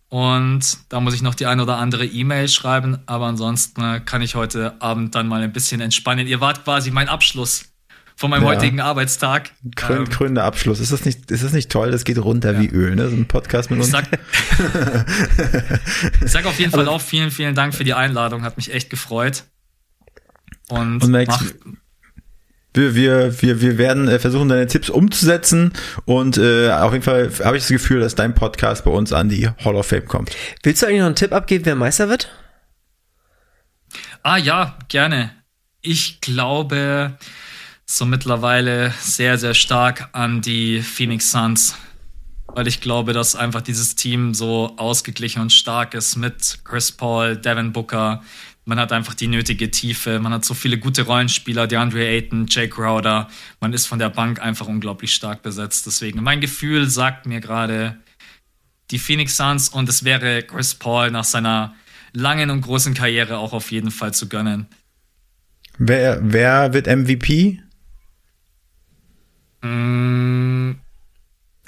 Speaker 2: und da muss ich noch die ein oder andere E-Mail schreiben, aber ansonsten kann ich heute Abend dann mal ein bisschen entspannen. Ihr wart quasi mein Abschluss von meinem ja. heutigen Arbeitstag.
Speaker 3: Krön, ähm, krönender Abschluss. Ist das nicht, ist das nicht toll? Das geht runter ja. wie Öl, ne? So ein Podcast mit uns.
Speaker 2: Ich sag, [LAUGHS] ich sag auf jeden Fall auch vielen, vielen Dank für die Einladung. Hat mich echt gefreut. Und,
Speaker 3: und Max, wir, wir, wir, wir werden äh, versuchen, deine Tipps umzusetzen und äh, auf jeden Fall habe ich das Gefühl, dass dein Podcast bei uns an die Hall of Fame kommt.
Speaker 1: Willst du eigentlich noch einen Tipp abgeben, wer Meister wird?
Speaker 2: Ah ja, gerne. Ich glaube, so mittlerweile sehr, sehr stark an die Phoenix Suns, weil ich glaube, dass einfach dieses Team so ausgeglichen und stark ist mit Chris Paul, Devin Booker. Man hat einfach die nötige Tiefe, man hat so viele gute Rollenspieler, DeAndre Ayton, Jake Crowder. Man ist von der Bank einfach unglaublich stark besetzt. Deswegen, mein Gefühl sagt mir gerade die Phoenix Suns und es wäre Chris Paul nach seiner langen und großen Karriere auch auf jeden Fall zu gönnen.
Speaker 3: Wer, wer wird MVP?
Speaker 2: Mm,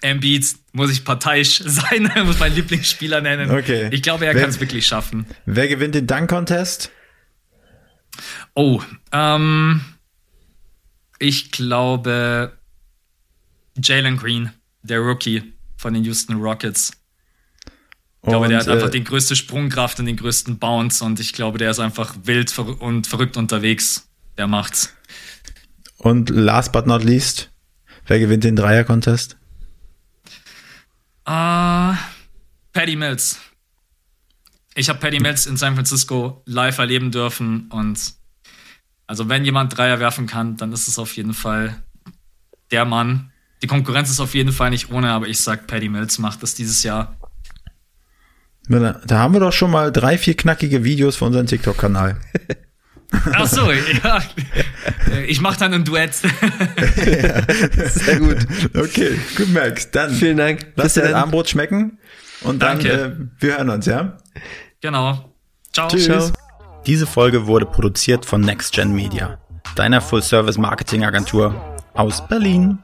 Speaker 2: Embiid muss ich parteiisch [LAUGHS] sein, muss mein Lieblingsspieler nennen.
Speaker 3: Okay.
Speaker 2: Ich glaube, er kann es wirklich schaffen.
Speaker 3: Wer gewinnt den Dunk-Contest?
Speaker 2: Oh, ähm, ich glaube Jalen Green, der Rookie von den Houston Rockets. Ich glaube, und, der hat einfach äh, die größte Sprungkraft und den größten Bounce und ich glaube, der ist einfach wild und verrückt unterwegs. Der macht's.
Speaker 3: Und last but not least, Wer gewinnt den Dreier-Contest?
Speaker 2: Uh, Paddy Mills. Ich habe Paddy Mills in San Francisco live erleben dürfen und also wenn jemand Dreier werfen kann, dann ist es auf jeden Fall der Mann. Die Konkurrenz ist auf jeden Fall nicht ohne, aber ich sag, Paddy Mills macht das dieses Jahr.
Speaker 3: Da haben wir doch schon mal drei, vier knackige Videos für unseren TikTok-Kanal. [LAUGHS]
Speaker 2: Ach so, ja. Ich mache dann ein Duett. [LAUGHS]
Speaker 3: ja, sehr gut. Okay, gut, Max. Dann
Speaker 1: vielen Dank.
Speaker 3: Lass dir das Armbrot schmecken und dann Danke. Äh, wir hören uns, ja?
Speaker 2: Genau.
Speaker 3: Ciao. Tschüss. Ciao. Diese Folge wurde produziert von NextGen Media. deiner Full-Service-Marketing-Agentur aus Berlin.